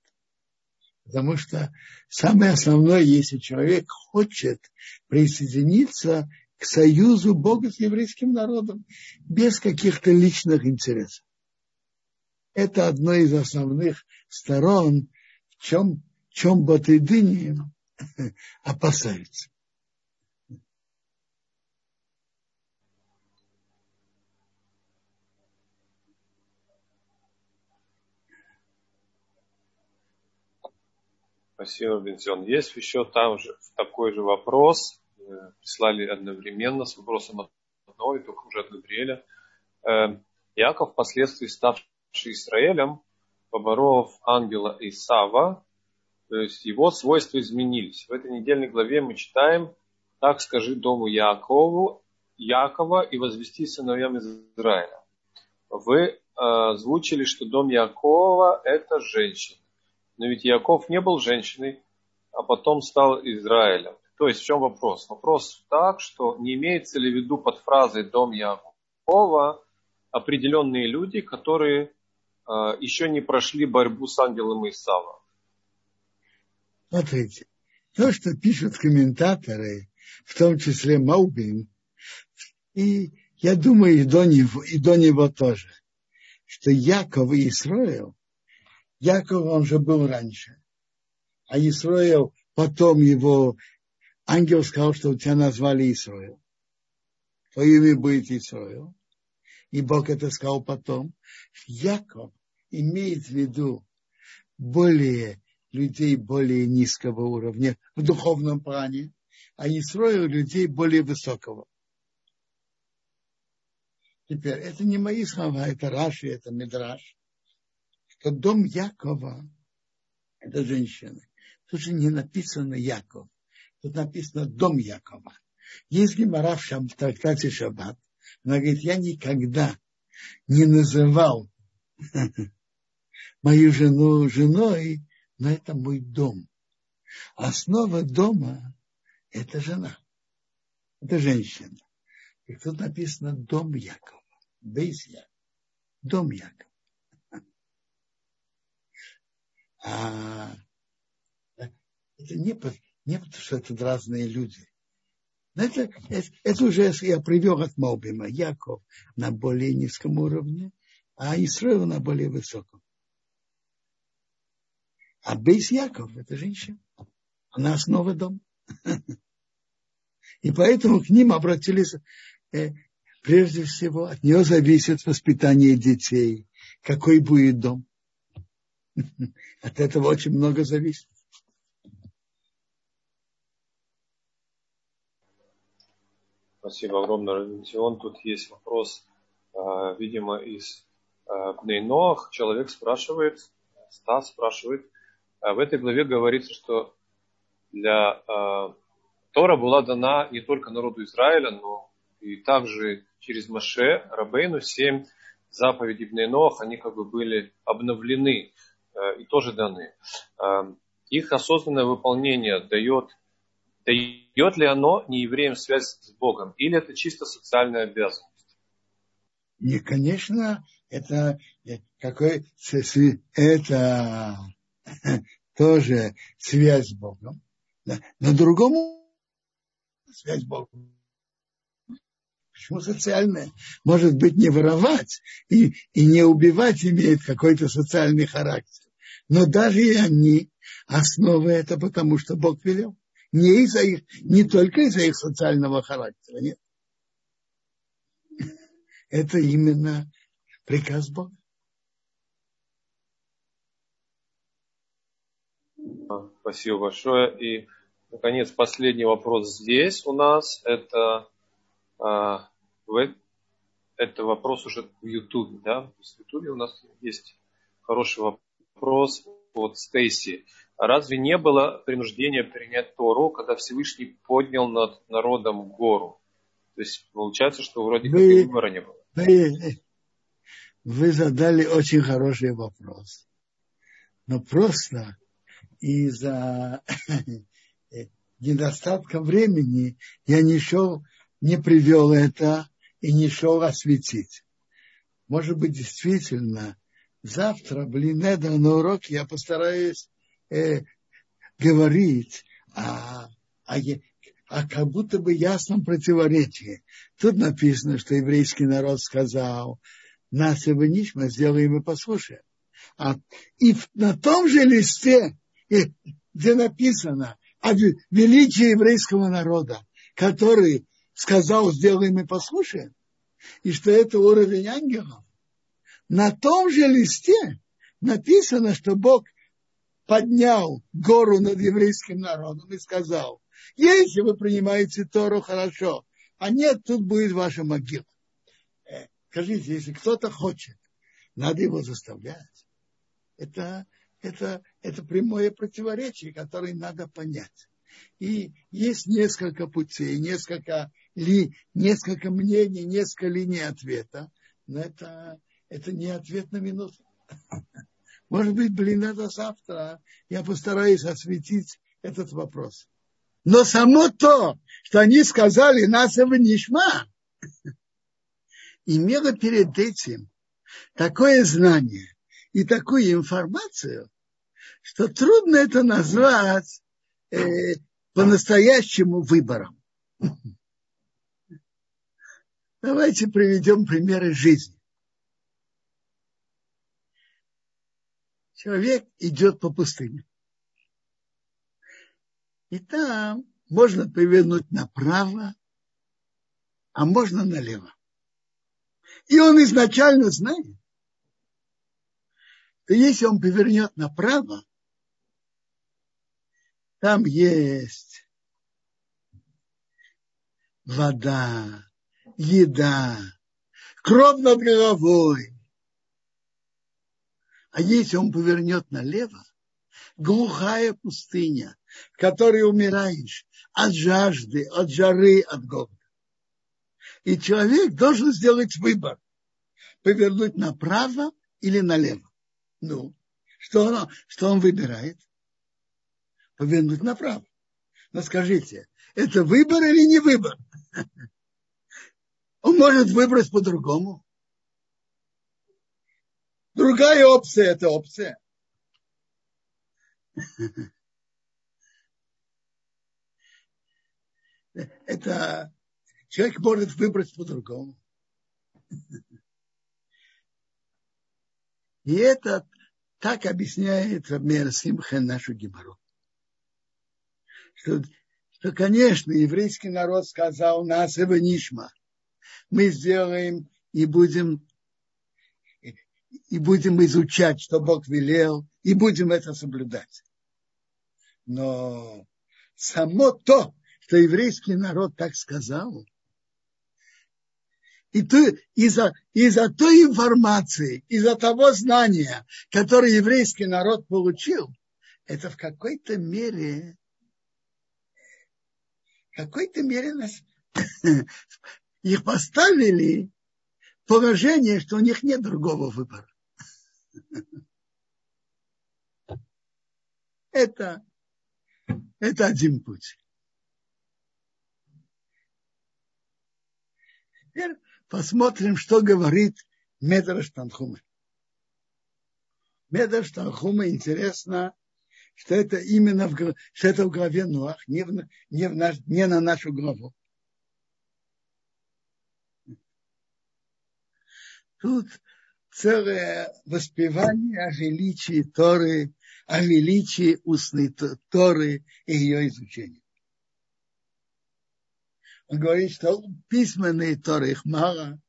Потому что самое основное, если человек хочет присоединиться к союзу Бога с еврейским народом без каких-то личных интересов. Это одно из основных сторон, в чем, в чем Батыдыни опасаются. Спасибо, Бензион. Есть еще там же такой же вопрос. Э, прислали одновременно с вопросом одного, и только уже от Габриэля. Э, Яков, впоследствии ставший Израилем, поборов ангела Исава, то есть его свойства изменились. В этой недельной главе мы читаем «Так скажи дому Якову, Якова и возвести сыновьям Израиля». Вы э, озвучили, что дом Якова – это женщина. Но ведь Яков не был женщиной, а потом стал Израилем. То есть в чем вопрос? Вопрос так, что не имеется ли в виду под фразой «дом Якова» определенные люди, которые еще не прошли борьбу с ангелом Исава. Смотрите, то, что пишут комментаторы, в том числе Маубин, и я думаю, и до него, и до него тоже, что Яков и Исраил Яков, он же был раньше. А Исраил, потом его ангел сказал, что у тебя назвали Исраил. Твое имя будет Исраил. И Бог это сказал потом. Яков имеет в виду более людей более низкого уровня в духовном плане, а Исраил людей более высокого. Теперь, это не мои слова, это Раши, это Мидраш что дом Якова – это женщины. Тут же не написано Яков. Тут написано дом Якова. Есть гемора в трактате Шаббат. Она говорит, я никогда не называл мою жену женой, но это мой дом. Основа дома – это жена. Это женщина. И тут написано дом Якова. Бейс Яков. Дом Якова. А это не, не потому, что это разные люди. Это, это, уже я привел от Молбима. Яков на более низком уровне, а Исраил на более высоком. А Бейс Яков – это женщина. Она основа дома. И поэтому к ним обратились, э, прежде всего, от нее зависит воспитание детей, какой будет дом. От этого очень много зависит. Спасибо огромное, Равентион. Тут есть вопрос, а, видимо, из а, Бнейноах. Человек спрашивает, Стас спрашивает, а в этой главе говорится, что для Тора была дана не только народу Израиля, но и также через Маше, Рабейну, семь заповедей Бнейноах, они как бы были обновлены. И тоже даны. Их осознанное выполнение дает, дает ли оно неевреям связь с Богом, или это чисто социальная обязанность? Не, конечно, это э, какой это тоже связь с Богом. Но другому связь с Богом. Почему социальная? Может быть, не воровать и, и не убивать имеет какой-то социальный характер. Но даже и они, основа это потому, что Бог велел. Не, из-за их, не только из-за их социального характера, нет. Это именно приказ Бога. Спасибо большое. И, наконец, последний вопрос здесь у нас. Это, а, это вопрос уже в Ютубе. Да? В Ютубе у нас есть хороший вопрос от Стейси. Разве не было принуждения принять Тору, когда Всевышний поднял над народом гору? То есть получается, что вроде как и выбора не было. Вы, Вы задали очень хороший вопрос. Но просто из-за недостатка времени я не шел, не привел это и не шел осветить. Может быть, действительно, завтра, блин, это на уроке я постараюсь э, говорить о, о, о как будто бы ясном противоречии. Тут написано, что еврейский народ сказал, нас и мы сделаем и послушаем. А, и на том же листе, где написано о величии еврейского народа, который сказал, сделаем и послушаем, и что это уровень ангелов, на том же листе написано, что Бог поднял гору над еврейским народом и сказал, если вы принимаете Тору, хорошо, а нет, тут будет ваша могила. Э, скажите, если кто-то хочет, надо его заставлять. Это, это, это прямое противоречие, которое надо понять. И есть несколько путей, несколько, ли, несколько мнений, несколько линий ответа. Но это, это не ответ на минуту. Может быть, блин, это завтра я постараюсь осветить этот вопрос. Но само то, что они сказали, нас его нишма, имело перед этим такое знание и такую информацию, что трудно это назвать э, по-настоящему выбором. Давайте приведем примеры жизни. Человек идет по пустыне. И там можно повернуть направо, а можно налево. И он изначально знает, что если он повернет направо, там есть вода, еда, кровь над головой, а если он повернет налево, глухая пустыня, в которой умираешь от жажды, от жары, от голода. И человек должен сделать выбор, повернуть направо или налево. Ну, что он, что он выбирает? Повернуть направо. Но скажите, это выбор или не выбор? Он может выбрать по-другому. Другая опция – это опция. Это человек может выбрать по-другому. И это так объясняет Рамер Симхен нашу Гимару. Что, что, конечно, еврейский народ сказал нас его нишма. Мы сделаем и будем и будем изучать, что Бог велел, и будем это соблюдать. Но само то, что еврейский народ так сказал, и из-за из той информации, из-за того знания, которое еврейский народ получил, это в какой-то мере, в какой-то мере нас, их поставили положение, что у них нет другого выбора. Это, это один путь. Теперь посмотрим, что говорит Медраш Танхума. Медраш Танхума интересно, что это именно в, что это в главе Нуах, не, в, не, в наш, не на нашу главу. Тут целое воспевание о величии Торы, о величии устной Торы и ее изучения. Он говорит, что письменные Торы их мало,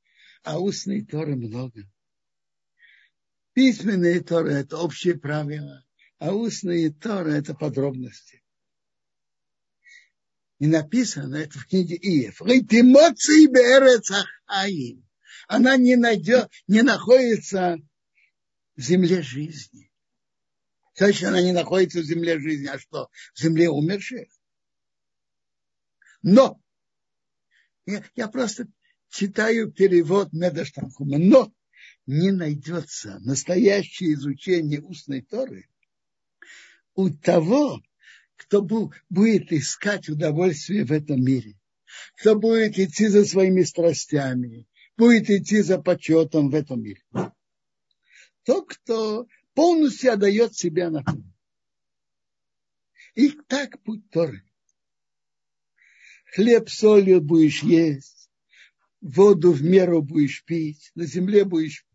а устные Торы много. Письменные Торы – это общие правила, а устные Торы – это подробности. И написано это в книге Иев. Ритимоций берецахаим она не, найдет, не находится в земле жизни. Значит, она не находится в земле жизни, а что? В земле умерших. Но, я, я просто читаю перевод Медаштанхума, но не найдется настоящее изучение устной Торы у того, кто будет искать удовольствие в этом мире, кто будет идти за своими страстями, будет идти за почетом в этом мире. Тот, кто полностью отдает себя на то. И так путь Торы. Хлеб солью будешь есть, воду в меру будешь пить, на земле будешь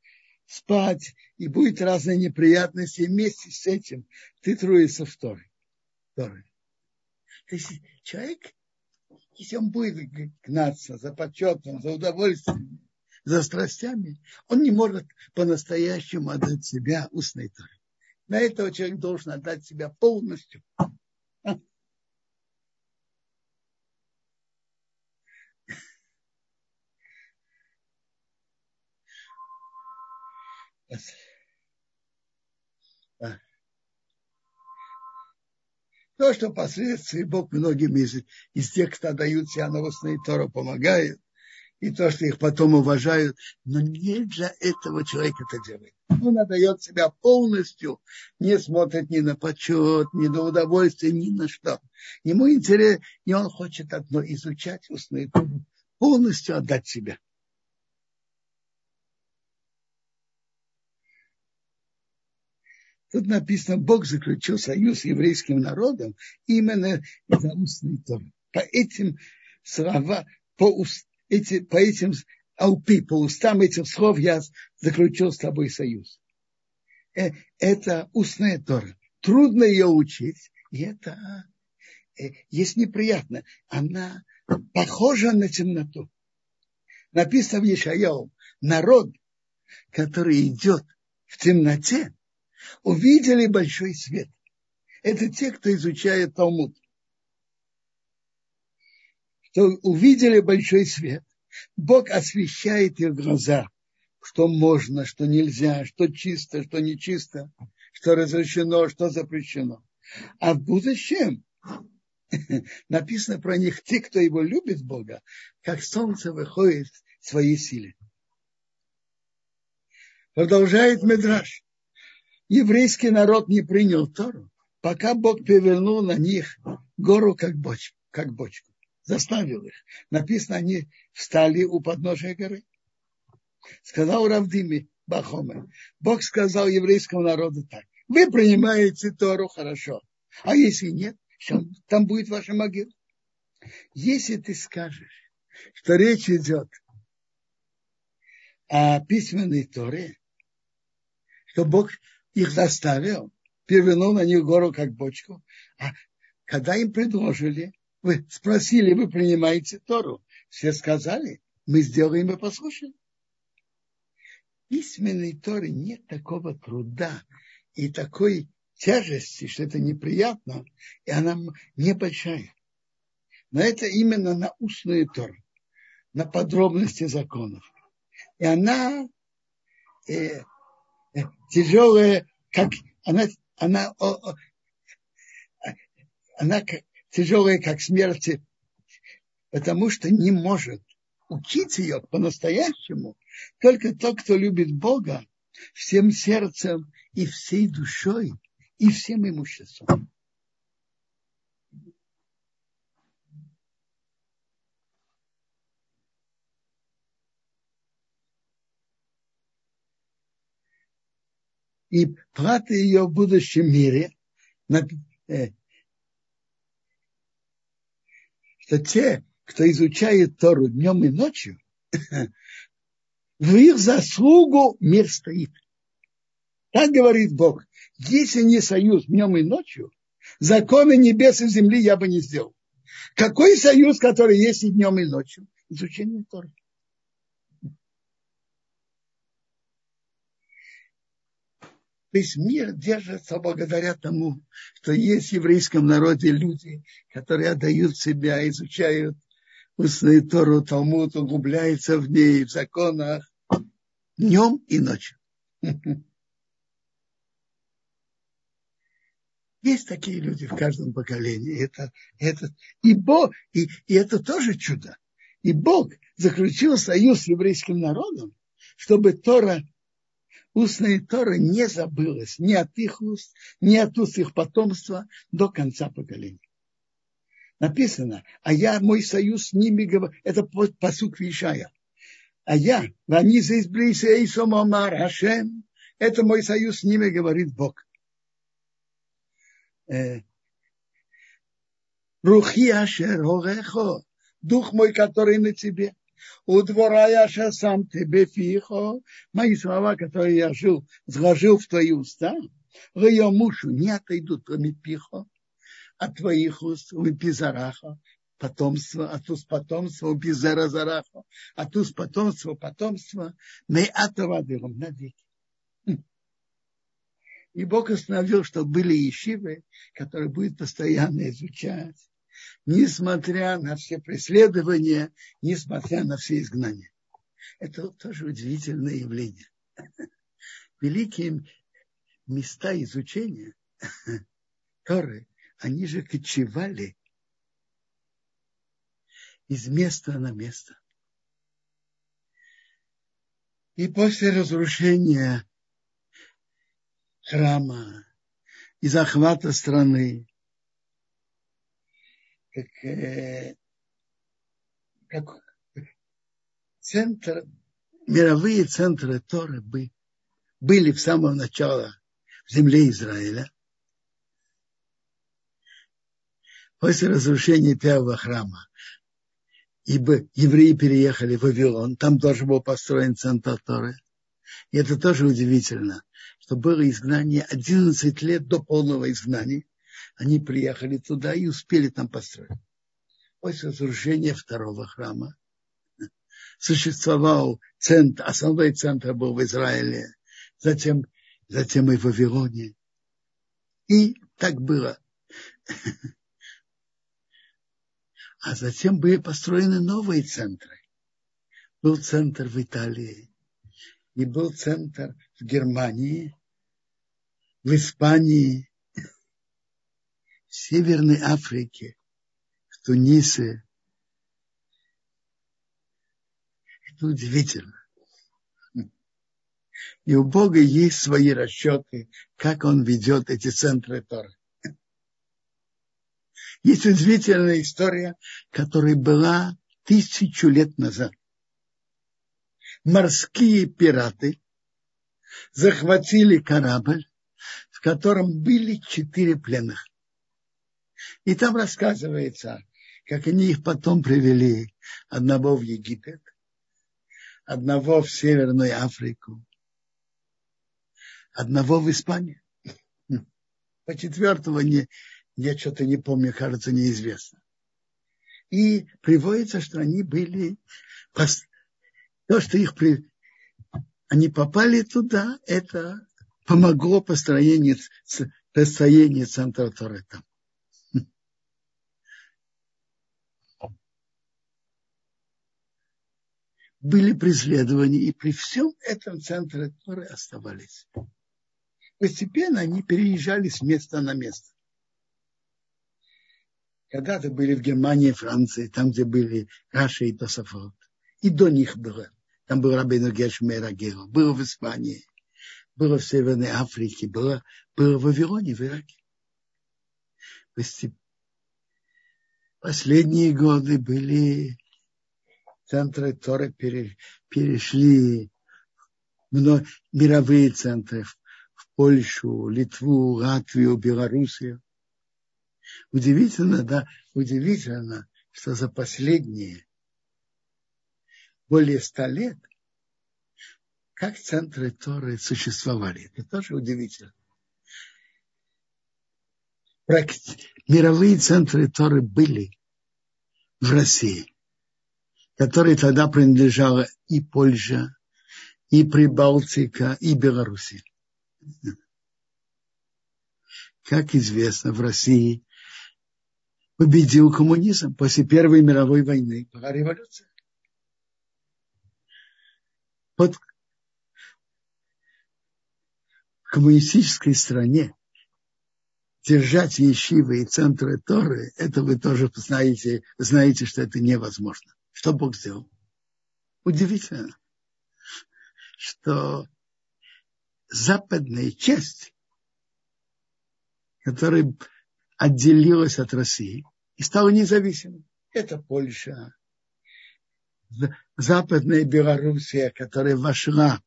спать, и будет разные неприятности, и вместе с этим ты труишься в Торе. Торе. То есть человек, если он будет гнаться за почетом, за удовольствием, за страстями, он не может по-настоящему отдать себя устной Торе. На этого человек должен отдать себя полностью. То, что впоследствии Бог многим из, из тех, кто дают себя на устные Тору, помогает, и то, что их потом уважают, но не для этого человек это делает. Он отдает себя полностью, не смотрит ни на почет, ни на удовольствие, ни на что. Ему интересно, и он хочет одно изучать устные Тору, полностью отдать себя. Тут написано, Бог заключил союз с еврейским народом именно за устный Тор. По этим словам, по, уст, эти, по этим алпи, по устам этих слов я заключил с тобой союз. Э, это устная Тора. Трудно ее учить, и это э, есть неприятно. Она похожа на темноту. Написано в Ешаяу, народ, который идет в темноте, увидели большой свет. Это те, кто изучает Талмуд. Что увидели большой свет, Бог освещает их глаза, что можно, что нельзя, что чисто, что нечисто, что разрешено, что запрещено. А в будущем написано про них те, кто его любит Бога, как солнце выходит в своей силе. Продолжает Медраж еврейский народ не принял Тору, пока Бог перевернул на них гору как бочку, как бочку. Заставил их. Написано, они встали у подножия горы. Сказал Равдими Бахоме. Бог сказал еврейскому народу так. Вы принимаете Тору хорошо. А если нет, там будет ваша могила. Если ты скажешь, что речь идет о письменной Торе, что Бог их заставил, перевернул на них гору как бочку. А когда им предложили, вы спросили, вы принимаете Тору, все сказали, мы сделаем и послушаем. Письменной Торе нет такого труда и такой тяжести, что это неприятно, и она небольшая. Но это именно на устную Тору, на подробности законов. И она э, тяжелая, как она, она, о, она тяжелая, как смерть, потому что не может учить ее по-настоящему только тот, кто любит Бога всем сердцем и всей душой и всем имуществом. и платы ее в будущем мире, э, что те, кто изучает Тору днем и ночью, в их заслугу мир стоит. Так говорит Бог. Если не союз днем и ночью, законы небес и земли я бы не сделал. Какой союз, который есть и днем, и ночью? Изучение Торы. Весь мир держится благодаря тому, что есть в еврейском народе люди, которые отдают себя, изучают устную Тору, Талмуд, углубляются в ней, в законах, днем и ночью. Есть такие люди в каждом поколении. Это, это, и, Бог, и, и это тоже чудо. И Бог заключил союз с еврейским народом, чтобы Тора устная Тора не забылась ни от их уст, ни от уст их потомства до конца поколения. Написано, а я мой союз с ними это посук Вишая. А я, они за Эйсом Омар Хашем, это мой союз с ними, говорит Бог. Э, Рухи Ашер Хорехо, дух мой, который на тебе. У двора я сам тебе фихо, мои слова, которые я жил, сложил в твои уста, в ее мушу не отойдут, кроме пихо, от твоих уст, у пизараха, потомство, от уст потомства, у пизара зараха, от уст потомства, потомства, мы атова навеки. И Бог установил, что были ешивы, которые будут постоянно изучать несмотря на все преследования, несмотря на все изгнания. Это тоже удивительное явление. Великие места изучения Торы, они же кочевали из места на место. И после разрушения храма и захвата страны как, э, как центр, мировые центры Торы бы, были в самом начале в земле Израиля. После разрушения первого храма, ибо евреи переехали в Вавилон, там тоже был построен центр Торы. И это тоже удивительно, что было изгнание 11 лет до полного изгнания они приехали туда и успели там построить. После разрушения второго храма существовал центр, основной центр был в Израиле, затем, затем и в Вавилоне. И так было. А затем были построены новые центры. Был центр в Италии, и был центр в Германии, в Испании, Северной Африке, в Тунисе. Это удивительно. И у Бога есть свои расчеты, как Он ведет эти центры Торы. Есть удивительная история, которая была тысячу лет назад. Морские пираты захватили корабль, в котором были четыре пленных. И там рассказывается, как они их потом привели, одного в Египет, одного в Северную Африку, одного в Испанию. По четвертого не, я что-то не помню, кажется, неизвестно. И приводится, что они были, то, что их при, они попали туда, это помогло построению, построению центра Торы там. Были преследования, и при всем этом центре Торы оставались. Постепенно они переезжали с места на место. Когда-то были в Германии, Франции, там, где были Раша и Тософот. И до них было. Там был Рабейну Гешмер Агео. Было в Испании. Было в Северной Африке. Было, было в Вавилоне, в Ираке. Последние годы были центры Торы перешли мировые центры в Польшу, Литву, Латвию, Белоруссию. Удивительно, да, удивительно, что за последние более ста лет как центры Торы существовали. Это тоже удивительно. Мировые центры Торы были в России которой тогда принадлежала и Польша, и Прибалтика, и Белоруссия. Как известно, в России победил коммунизм после Первой мировой войны. Была революция. Под коммунистической стране держать ешивы центры Торы, это вы тоже знаете, знаете, что это невозможно. Что Бог сделал? Удивительно, что западная часть, которая отделилась от России и стала независимой. Это Польша, Западная Белоруссия, которая вошла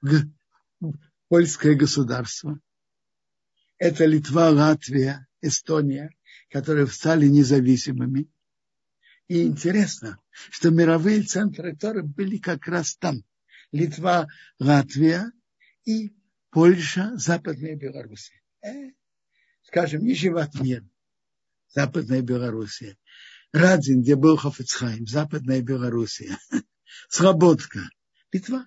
в польское государство. Это Литва, Латвия, Эстония, которые стали независимыми. И интересно, что мировые центры Торы были как раз там. Литва, Латвия и Польша, Западная Белоруссия. Э, скажем, Нижеват Мир, Западная Белоруссия. Радзин, где был Хофицхайм, Западная Белоруссия. Слободка, Литва.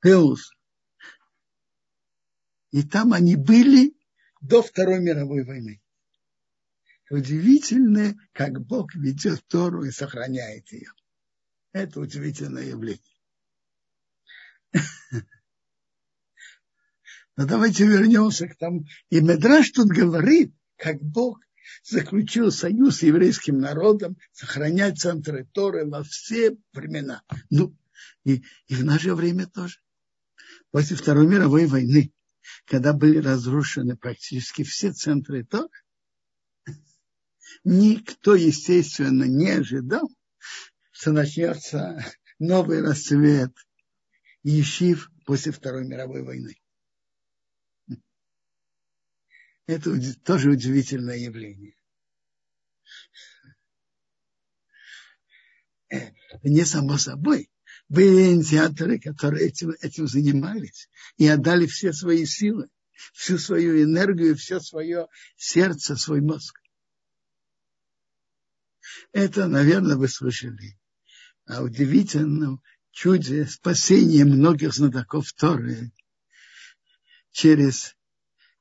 Пеус. И там они были до Второй мировой войны. Удивительно, как Бог ведет Тору и сохраняет ее. Это удивительное явление. Но давайте вернемся к тому. И Медраж тут говорит, как Бог заключил союз с еврейским народом, сохранять центры Торы во все времена. Ну, и, и в наше время тоже. После Второй мировой войны, когда были разрушены практически все центры Торы, никто, естественно, не ожидал, что начнется новый расцвет Ешив после Второй мировой войны. Это тоже удивительное явление. Не само собой. Были инициаторы, которые этим, этим занимались и отдали все свои силы, всю свою энергию, все свое сердце, свой мозг. Это, наверное, вы слышали о удивительном чуде спасения многих знатоков Торы через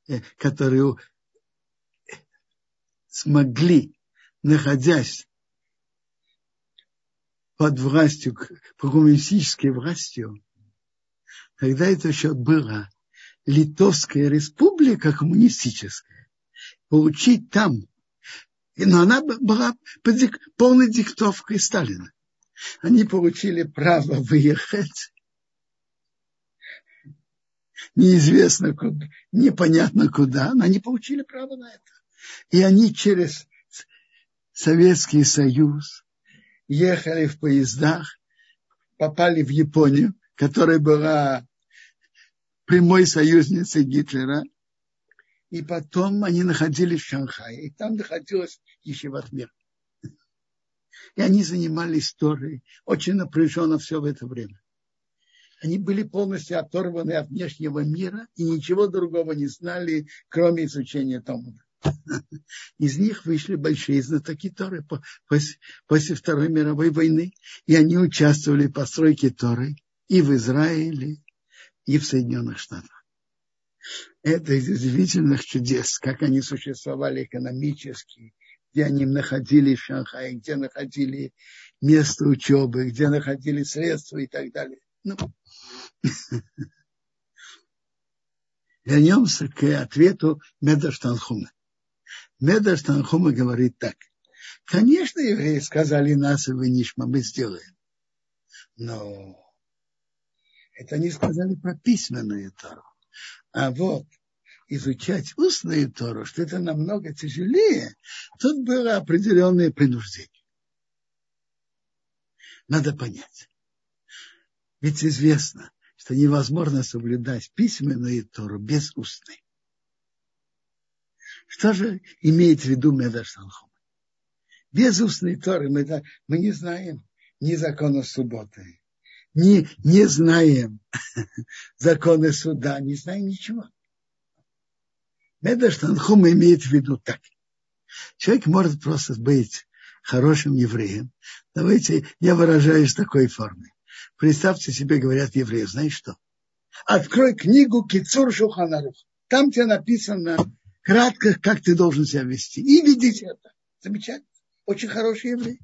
Э, которые смогли, находясь под властью, под коммунистической властью, когда это еще была Литовская республика коммунистическая, получить там, но она была под полной диктовкой Сталина. Они получили право выехать неизвестно куда, непонятно куда, но они получили право на это. И они через Советский Союз ехали в поездах, попали в Японию, которая была прямой союзницей Гитлера, и потом они находились в Шанхае, и там находилась Ешеват Мир. И они занимались историей, очень напряженно все в это время. Они были полностью оторваны от внешнего мира и ничего другого не знали, кроме изучения Талмуда. Из них вышли большие знатоки Торы после Второй мировой войны, и они участвовали в постройке Торы и в Израиле, и в Соединенных Штатах. Это из удивительных чудес, как они существовали экономически, где они находили в Шанхае, где находили место учебы, где находили средства и так далее. Ну, Вернемся к ответу Медаштанхума. Медаштанхума говорит так. Конечно, евреи сказали нас и вы нишма, мы сделаем. Но это они сказали про письменную Тору. А вот изучать устную Тору, что это намного тяжелее, тут было определенное принуждение. Надо понять. Ведь известно, что невозможно соблюдать письменную Тору без устной. Что же имеет в виду Медаш Салхом? Без устной Торы мы, мы не знаем ни закона субботы, не, не знаем законы суда, не знаем ничего. Медаш Танхум имеет в виду так. Человек может просто быть хорошим евреем. Давайте я выражаюсь такой формой. Представьте себе, говорят евреи, знаешь что? Открой книгу Кицур Шуханарух. Там тебе написано кратко, как ты должен себя вести. И видите это. Замечательно. Очень хороший еврей.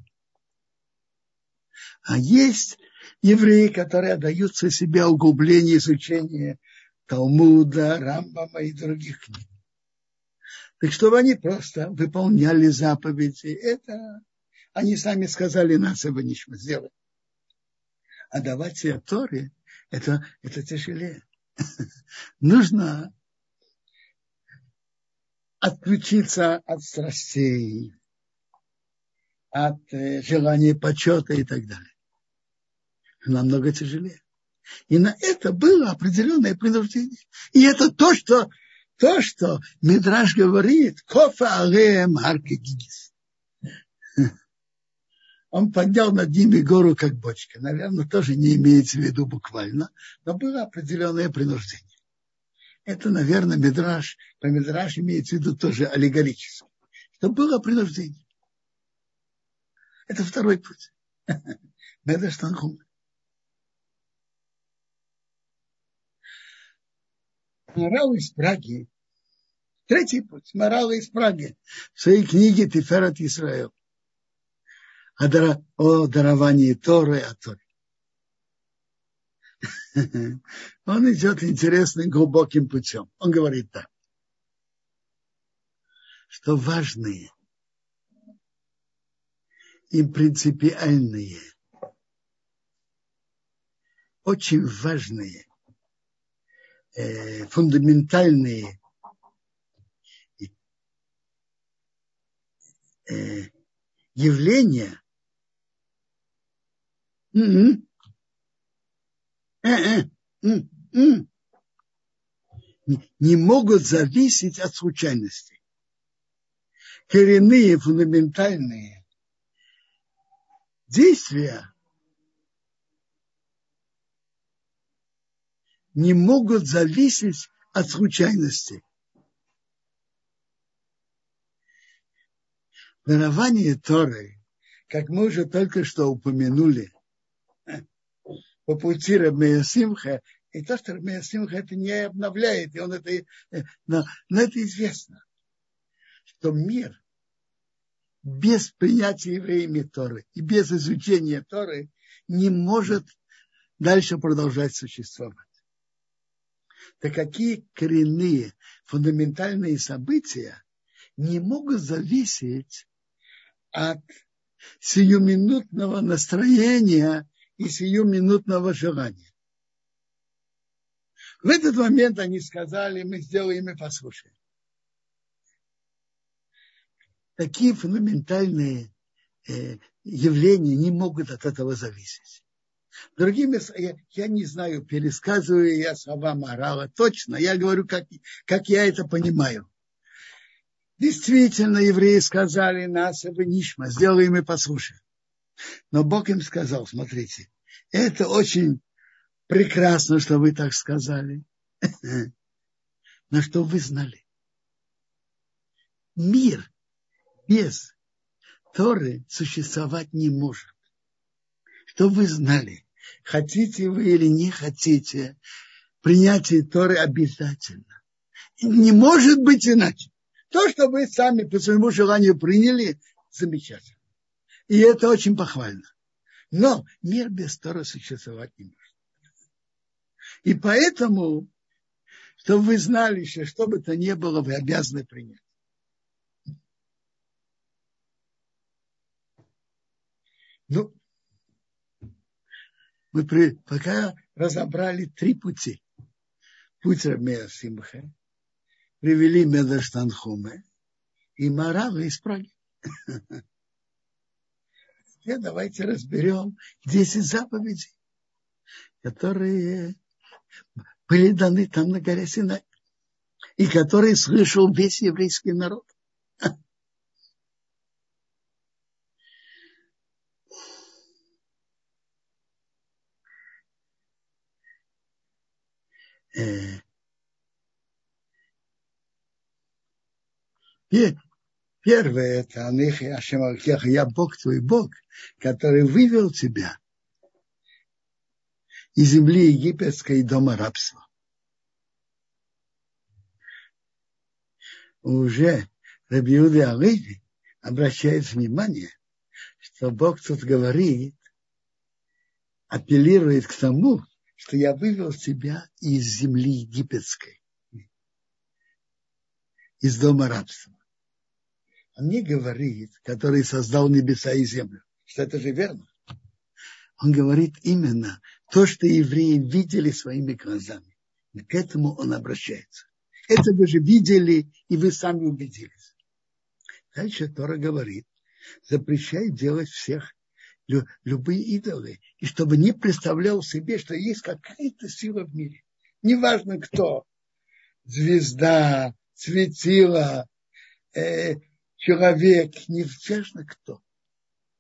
А есть евреи, которые отдаются себе углублению изучения Талмуда, Рамбама и других книг. Так чтобы они просто выполняли заповеди, это они сами сказали, нас его ничего сделать а давать себе Торе, это, это тяжелее. Нужно отключиться от страстей, от э, желания почета и так далее. Намного тяжелее. И на это было определенное принуждение. И это то, что, то, что Мидраш говорит, кофа алеем аркегигис. Он поднял над ними гору, как бочка. Наверное, тоже не имеется в виду буквально, но было определенное принуждение. Это, наверное, Мидраш, по Мидраш имеется в виду тоже аллегорически. Что было принуждение. Это второй путь. Медраш Танхум. Морал из Праги. Третий путь. Морал из Праги. В своей книге Тиферат Исраил. О, дар... о даровании Торы, о Торе. Он идет интересным, глубоким путем. Он говорит так, что важные и принципиальные, очень важные, э, фундаментальные э, явления. Mm-hmm не могут зависеть от случайностей. Коренные, фундаментальные действия не могут зависеть от случайностей. Дарование Торы, как мы уже только что упомянули, по пути Рабмея Симха, и то, что Рабмея Симха это не обновляет, и он это, э, но, но это известно, что мир без принятия евреями Торы и без изучения Торы не может дальше продолжать существовать. Так какие коренные, фундаментальные события не могут зависеть от сиюминутного настроения и сиюминутного желания. В этот момент они сказали, мы сделаем и послушаем. Такие фундаментальные э, явления не могут от этого зависеть. Другими, я, я не знаю, пересказываю я слова морала точно, я говорю, как, как я это понимаю. Действительно, евреи сказали нас, Нишма, сделаем и послушаем. Но Бог им сказал, смотрите, это очень прекрасно, что вы так сказали. Но что вы знали? Мир без Торы существовать не может. Что вы знали? Хотите вы или не хотите, принятие Торы обязательно. Не может быть иначе. То, что вы сами по своему желанию приняли, замечательно. И это очень похвально. Но мир без Тора существовать не может. И поэтому, чтобы вы знали, что что бы то ни было, вы обязаны принять. Ну, мы при, пока разобрали три пути. Путь Рамея Симха, привели Медаштанхуме и Марава из Праги. Давайте разберем 10 заповедей, которые были даны там на горе Синай, и которые слышал весь еврейский народ. Э, Первое это Анихи Ашемалкеха, я Бог твой Бог, который вывел тебя из земли египетской дома рабства. Уже Рабиуды Аливи обращает внимание, что Бог тут говорит, апеллирует к тому, что я вывел тебя из земли египетской, из дома рабства. Он не говорит, который создал небеса и землю, что это же верно. Он говорит именно то, что евреи видели своими глазами. К этому он обращается. Это вы же видели, и вы сами убедились. Дальше Тора говорит, запрещай делать всех любые идолы, и чтобы не представлял себе, что есть какая-то сила в мире. Неважно кто, звезда, светило, э, человек, неважно кто.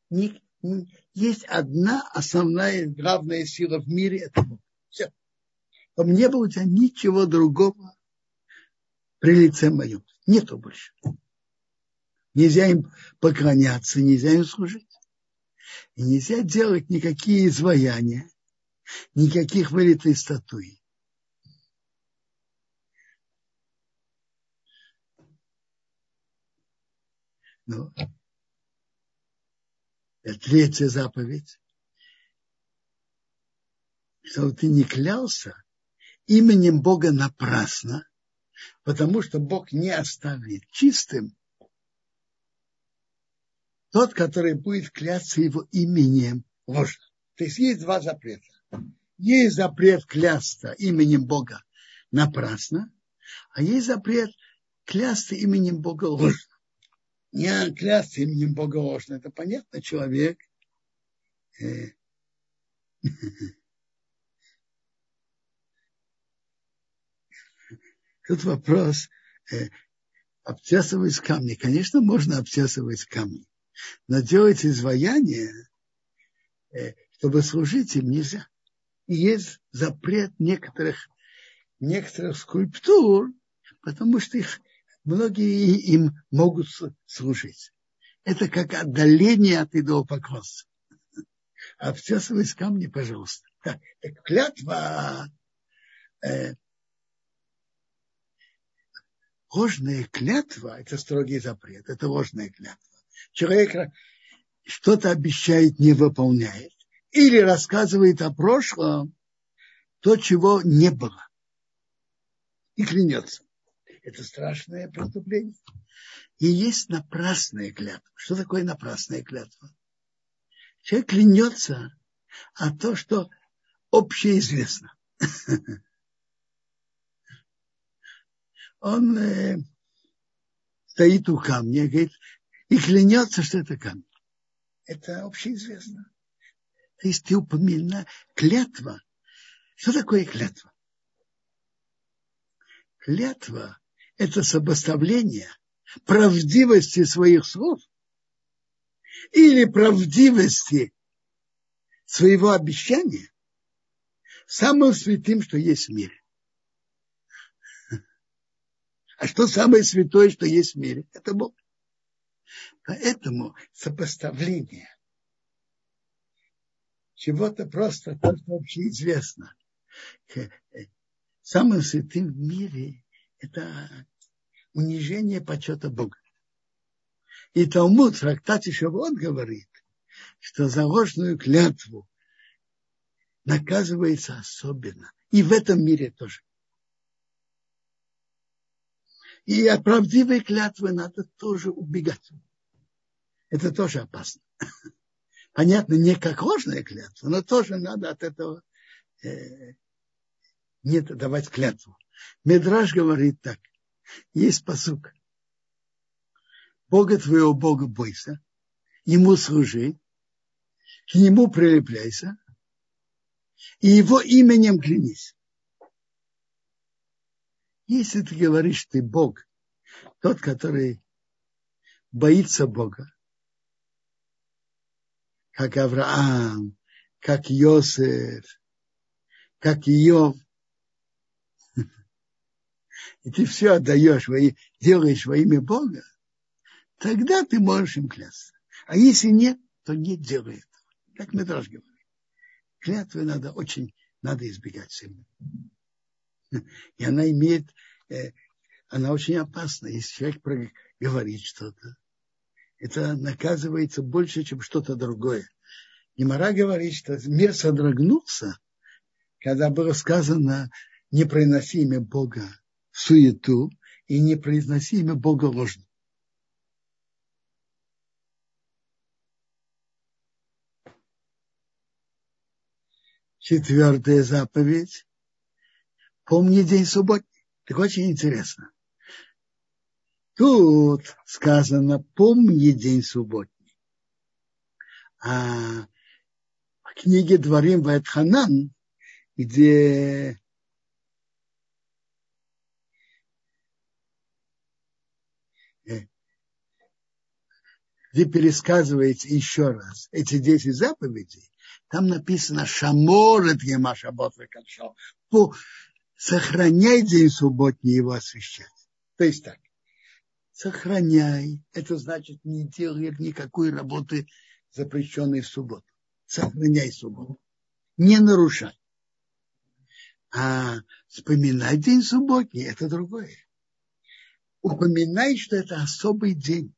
Не, не, есть одна основная главная сила в мире, это Бог. Все. Чтобы не было у тебя ничего другого при лице моем. Нету больше. Нельзя им поклоняться, нельзя им служить. И нельзя делать никакие изваяния, никаких вылитых статуи. Ну, третья заповедь, чтобы ты не клялся именем Бога напрасно, потому что Бог не оставит чистым тот, который будет клясться его именем ложно. То есть есть два запрета. Есть запрет клясться именем Бога напрасно, а есть запрет клясться именем Бога ложно. Не клясться именем Бога ложно, это понятно, человек э, Тут вопрос, э, обтесывать камни. Конечно, можно обтесывать камни. Но делать изваяние, э, чтобы служить им, нельзя. И есть запрет некоторых, некоторых скульптур, потому что их многие им могут служить. Это как отдаление от идолопоклонства. Обтесывать камни, пожалуйста. Так, клятва, э, ложная клятва, это строгий запрет, это ложная клятва человек что-то обещает, не выполняет, или рассказывает о прошлом, то, чего не было, и клянется. Это страшное преступление. И есть напрасная клятва. Что такое напрасная клятва? Человек клянется, а то, что общеизвестно. Он э, стоит у камня и говорит, и клянется, что это камень. Это общеизвестно. То есть ты упомина клятва. Что такое клятва? Клятва – это сопоставление правдивости своих слов или правдивости своего обещания самым святым, что есть в мире. А что самое святое, что есть в мире? Это Бог. Поэтому сопоставление чего-то просто то, что вообще известно. Э, самым святым в мире – это унижение почета Бога. И Талмуд в трактате Шавот говорит, что за ложную клятву наказывается особенно. И в этом мире тоже. И от правдивой клятвы надо тоже убегать это тоже опасно. Понятно, не как ложная клятва, но тоже надо от этого э, не давать клятву. Медраж говорит так. Есть посук. Бога твоего Бога бойся, ему служи, к нему прилепляйся, и его именем клянись. Если ты говоришь, ты Бог, тот, который боится Бога, как Авраам, как Йосеф, как Иов. И ты все отдаешь, делаешь во имя Бога, тогда ты можешь им клясться. А если нет, то не делай этого. Как мы тоже говорим. Клятвы надо очень, надо избегать сильно. И она имеет, э, она очень опасна, если человек говорит что-то это наказывается больше, чем что-то другое. И Мара говорит, что мир содрогнулся, когда было сказано не произноси имя Бога в суету и не произноси имя Бога ложно. Четвертая заповедь. Помни день субботний. Так очень интересно. Тут сказано, помни день субботний. А в книге Дворим Вайтханан, где где пересказывается еще раз эти 10 заповедей, там написано «Шаморет Емаша Ботвекальшо». Сохраняй день субботний его освящать. То есть так. Сохраняй. Это значит, не делай никакой работы, запрещенной в субботу. Сохраняй субботу. Не нарушай. А вспоминай день субботний, это другое. Упоминай, что это особый день.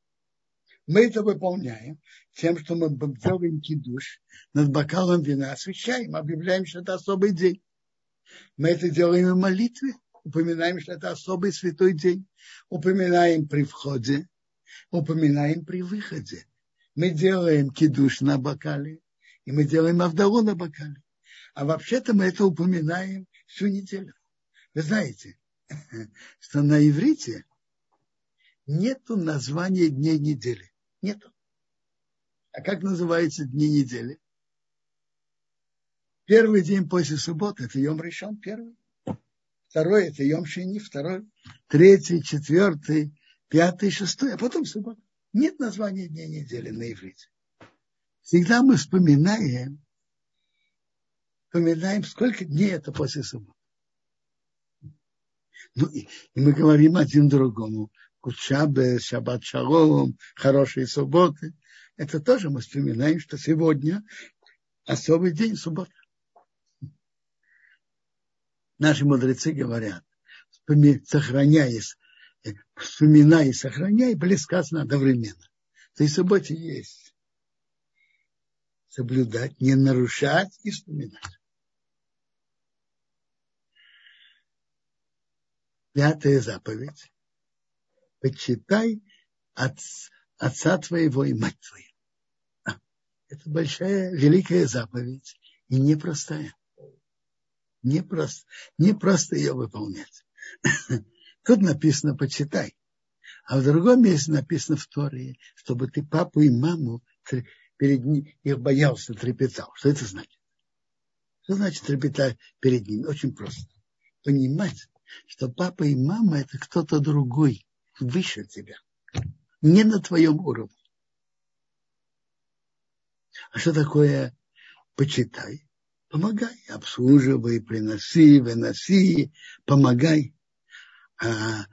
Мы это выполняем тем, что мы делаем кидуш над бокалом вина, освещаем, объявляем, что это особый день. Мы это делаем в молитве, упоминаем, что это особый святой день. Упоминаем при входе, упоминаем при выходе. Мы делаем кидуш на бокале, и мы делаем авдалу на бокале. А вообще-то мы это упоминаем всю неделю. Вы знаете, что на иврите нету названия дней недели. Нету. А как называются дни недели? Первый день после субботы – это Йом решен, первый. Второй – это Йом Шини, второй. Третий, четвертый, пятый, шестой, а потом суббота. Нет названия дней недели на иврите. Всегда мы вспоминаем, вспоминаем, сколько дней это после субботы. Ну, и, и мы говорим один другому. Кучабе, Шаббат Шалом, хорошие субботы. Это тоже мы вспоминаем, что сегодня особый день суббота. Наши мудрецы говорят, сохраняя, вспоминая и сохраняя, были сказаны одновременно. То есть субботе есть соблюдать, не нарушать и вспоминать. Пятая заповедь почитай отц, отца твоего и мать твою. А, это большая, великая заповедь и непростая. Не просто, не просто ее выполнять. Тут написано «почитай», а в другом месте написано в Торе, чтобы ты папу и маму перед ним, их боялся, трепетал. Что это значит? Что значит трепетать перед ними? Очень просто. Понимать, что папа и мама – это кто-то другой, выше тебя, не на твоем уровне. А что такое почитай? Помогай, обслуживай, приноси, выноси, помогай. А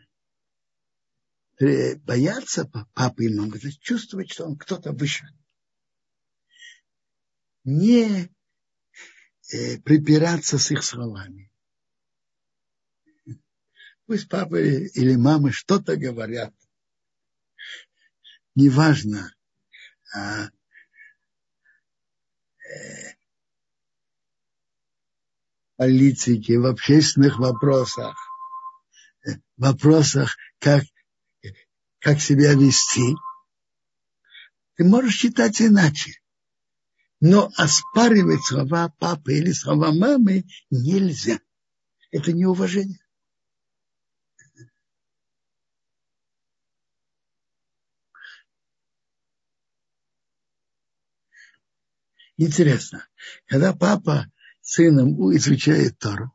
бояться папы и мамы, это чувствовать, что он кто-то выше. Не э, припираться с их словами. Пусть папа или мама что-то говорят. Неважно. А, э, политике, в общественных вопросах, в вопросах, как, как себя вести, ты можешь считать иначе. Но оспаривать слова папы или слова мамы нельзя. Это неуважение. Интересно, когда папа сыном изучает Тору,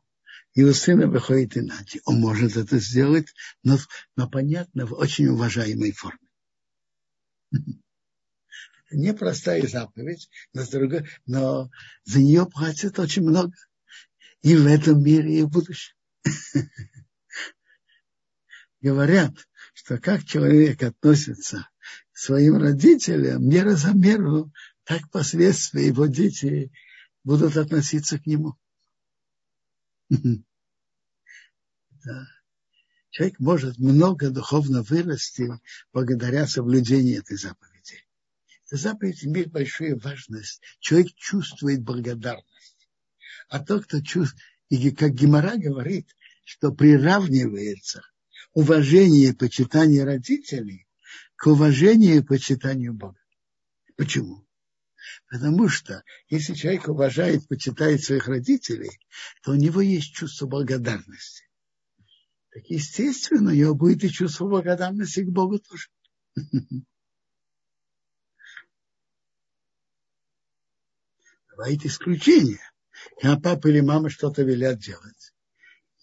у сына выходит иначе, он может это сделать, но, но понятно, в очень уважаемой форме. Непростая заповедь, но, другой, но за нее платят очень много. И в этом мире, и в будущем. Говорят, что как человек относится к своим родителям, мера за меру так последствия его дети будут относиться к нему. Человек может много духовно вырасти благодаря соблюдению этой заповеди. Эта заповедь имеет большую важность. Человек чувствует благодарность. А тот, кто чувствует, и как Гимара говорит, что приравнивается уважение и почитание родителей к уважению и почитанию Бога. Почему? Потому что если человек уважает, почитает своих родителей, то у него есть чувство благодарности. Так естественно, у него будет и чувство благодарности к Богу тоже. Бывает исключение. Когда папа или мама что-то велят делать.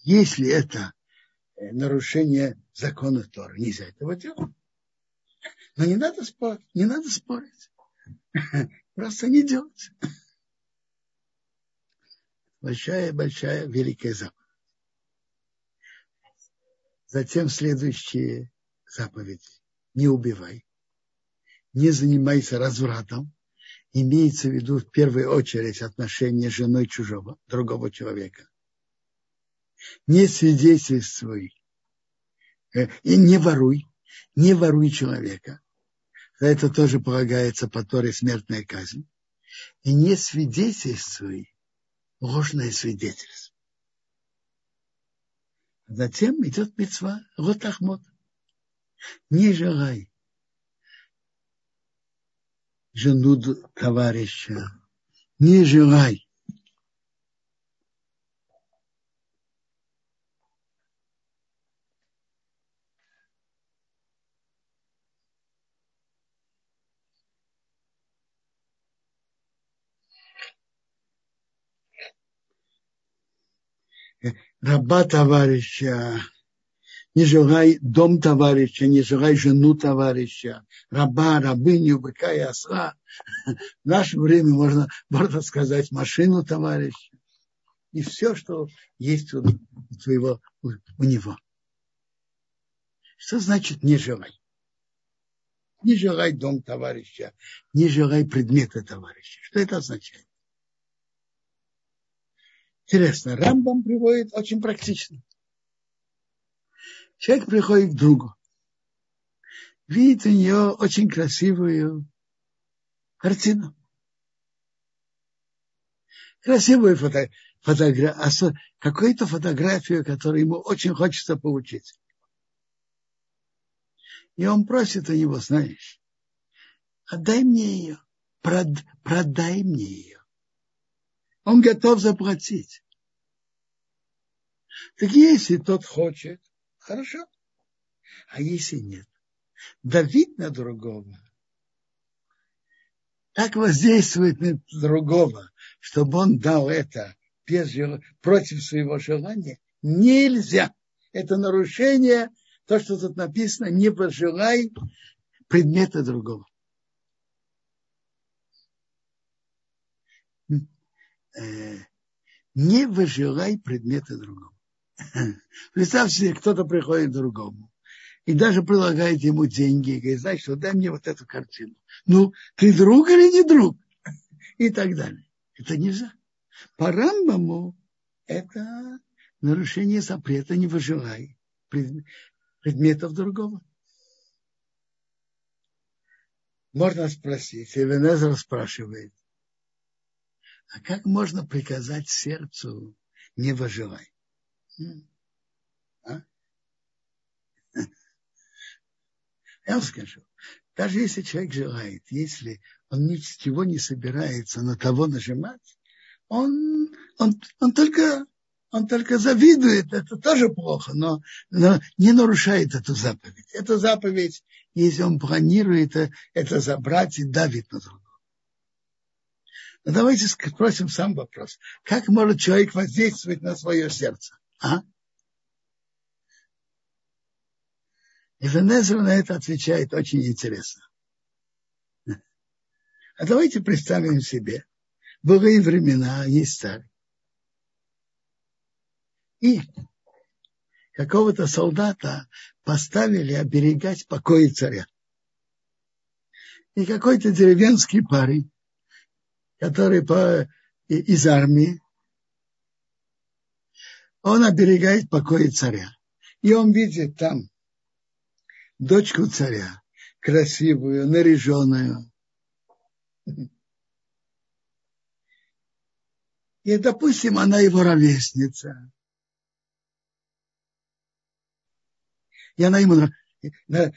Если это э, нарушение закона Тора, нельзя этого делать. Но не надо спорить, не надо спорить. Просто не делать. Большая-большая великая заповедь. Затем следующие заповеди. Не убивай. Не занимайся развратом. Имеется в виду в первую очередь отношения с женой чужого, другого человека. Не свидетельствуй э, и не воруй. Не воруй человека. Это тоже полагается по Торе смертная казнь. И не свидетельствуй ложное свидетельство. Затем идет мецва Ротахмот. Не желай жену товарища. Не желай раба товарища, не желай дом товарища, не желай жену товарища, раба, рабыню, быка и осла. В наше время можно, можно сказать машину товарища. И все, что есть у, твоего, у, у него. Что значит не желай? Не желай дом товарища, не желай предмета товарища. Что это означает? Интересно, Рамбам приводит очень практично. Человек приходит к другу, видит у нее очень красивую картину. Красивую фото, фотогра... какую-то фотографию, которую ему очень хочется получить. И он просит у него, знаешь, отдай мне ее, прод... продай мне ее он готов заплатить. Так если тот хочет, хорошо. А если нет, давить на другого, так воздействует на другого, чтобы он дал это без, против своего желания, нельзя. Это нарушение, то, что тут написано, не пожелай предмета другого. Не выжелай предмета другого. Представьте себе, кто-то приходит к другому и даже предлагает ему деньги и говорит, знаешь, что дай мне вот эту картину. Ну, ты друг или не друг? И так далее. Это нельзя. По Рамбаму это нарушение запрета не выживай предметов другого. Можно спросить, Эвенезер спрашивает, а как можно приказать сердцу не выживай? А? Я вам скажу, даже если человек желает, если он ничего не собирается на того нажимать, он, он, он, только, он только завидует, это тоже плохо, но, но не нарушает эту заповедь. Эту заповедь, если он планирует это забрать и давит на другого. Но давайте спросим сам вопрос. Как может человек воздействовать на свое сердце? А? И Венезра на это отвечает очень интересно. А давайте представим себе, были времена, есть старые. И какого-то солдата поставили оберегать покои царя. И какой-то деревенский парень который по, из армии, он оберегает покой царя. И он видит там дочку царя, красивую, наряженную. И, допустим, она его ровесница. И она ему,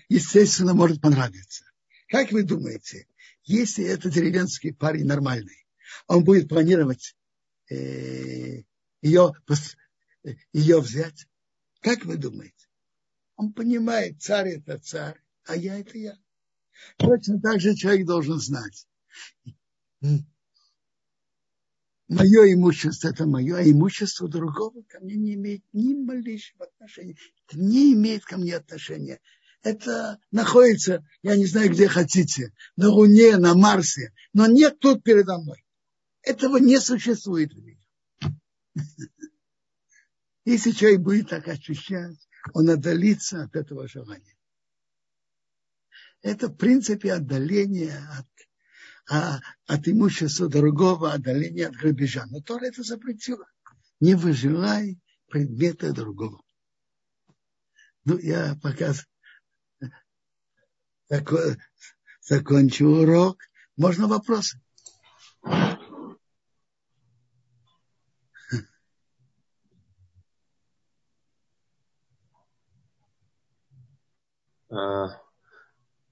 естественно, может понравиться. Как вы думаете, Если это деревенский парень нормальный, он будет планировать э, ее, ее взять, как вы думаете? Он понимает, царь это царь, а я это я. Точно так же человек должен знать. Мое имущество это мое, а имущество другого ко мне не имеет ни малейшего отношения. Это не имеет ко мне отношения. Это находится, я не знаю, где хотите, на Луне, на Марсе, но нет тут передо мной. Этого не существует в мире. Если человек будет так ощущать, он отдалится от этого желания. Это в принципе отдаление от, а, от имущества другого, отдаление от грабежа. Но Тора это запретила. Не выживай предмета другого. Ну, я пока закончу урок. Можно вопросы?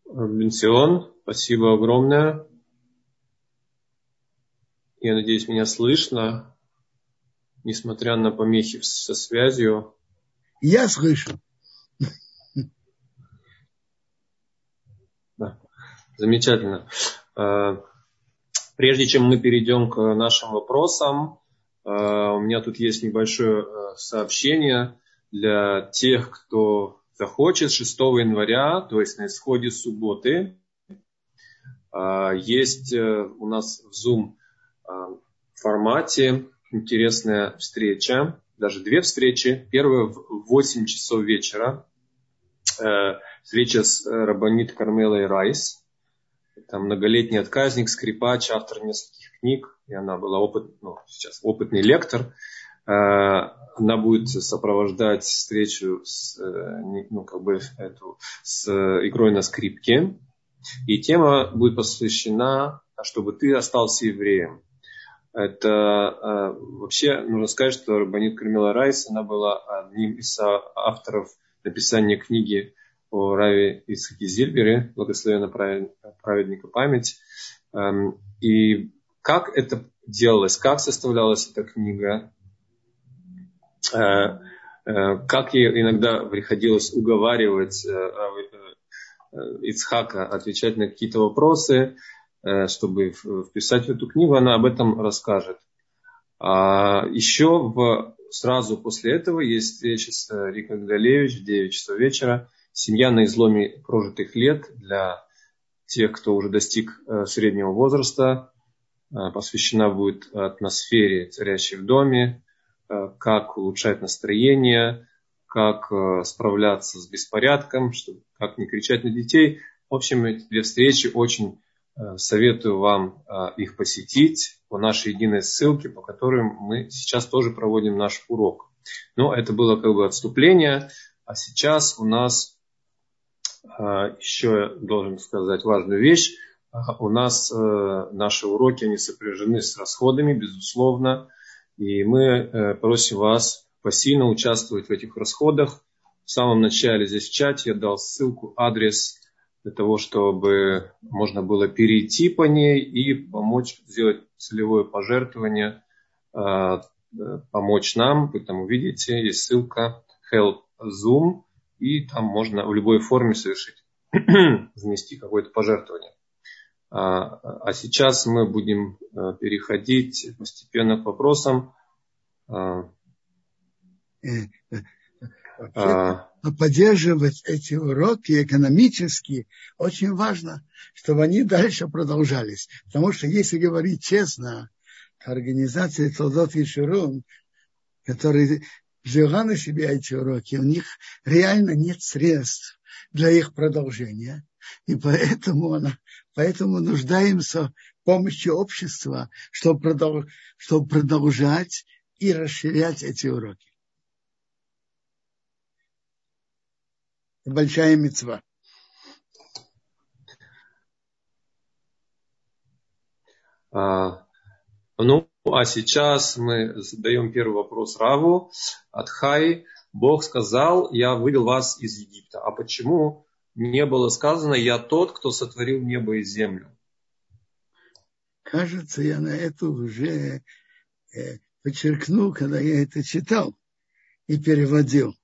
Бенсион, спасибо огромное. Я надеюсь, меня слышно, несмотря на помехи со связью. Я слышу. Да. Замечательно. А, прежде чем мы перейдем к нашим вопросам, а, у меня тут есть небольшое а, сообщение для тех, кто захочет 6 января, то есть на исходе субботы, есть э, у нас в Zoom формате интересная встреча, даже две встречи. Первая в 8 часов вечера. Э, встреча с э, Рабанит Кармелой Райс. Это многолетний отказник, скрипач, автор нескольких книг. И она была опыт, ну, сейчас опытный лектор. Э, она будет сопровождать встречу с, э, ну, как бы эту, с игрой на скрипке. И тема будет посвящена, чтобы ты остался евреем. Это э, вообще нужно сказать, что Рабанит Кармила Райс, она была одним из авторов написания книги о Раве Исхаке Зильбере, благословенно праведника память. Эм, и как это делалось, как составлялась эта книга, Э, э, как ей иногда приходилось уговаривать э, Ицхака отвечать на какие-то вопросы, чтобы вписать в эту книгу, она об этом расскажет. А еще в, сразу после этого есть встреча с Рикой Гдалевич в 9 часов вечера. Семья на изломе прожитых лет для тех, кто уже достиг среднего возраста. Посвящена будет атмосфере, царящей в доме, Э, как улучшать настроение, как э, справляться с беспорядком, как не кричать на детей. В общем, эти две встречи очень э, советую вам их посетить по нашей единой ссылке, по которой мы сейчас тоже проводим наш урок. Но это было как бы отступление, а сейчас у нас еще должен сказать важную вещь. У нас наши уроки, они сопряжены с расходами, безусловно. И мы э, просим вас посильно участвовать в этих расходах. В самом начале здесь в чате я дал ссылку, адрес для того, чтобы можно было перейти по ней и помочь сделать целевое пожертвование, э, э, помочь нам. Вы там увидите, есть ссылка Help Zoom, и там можно в любой форме совершить, внести какое-то пожертвование. А, а сейчас мы будем э, переходить постепенно к вопросам. А, э, а, поддерживать эти уроки экономически очень важно, чтобы они дальше продолжались. Потому что если говорить честно, организация Толдот и Ширун, которые взяла на себя эти уроки, у них реально нет средств для их продолжения. И поэтому, она, поэтому нуждаемся в помощи общества, чтобы, продолж, чтобы продолжать и расширять эти уроки. Большая мецва. А, ну, а сейчас мы задаем первый вопрос Раву от Хай. Бог сказал, я вывел вас из Египта. А почему не было сказано, я тот, кто сотворил небо и землю. Кажется, я на это уже э, подчеркнул, когда я это читал и переводил.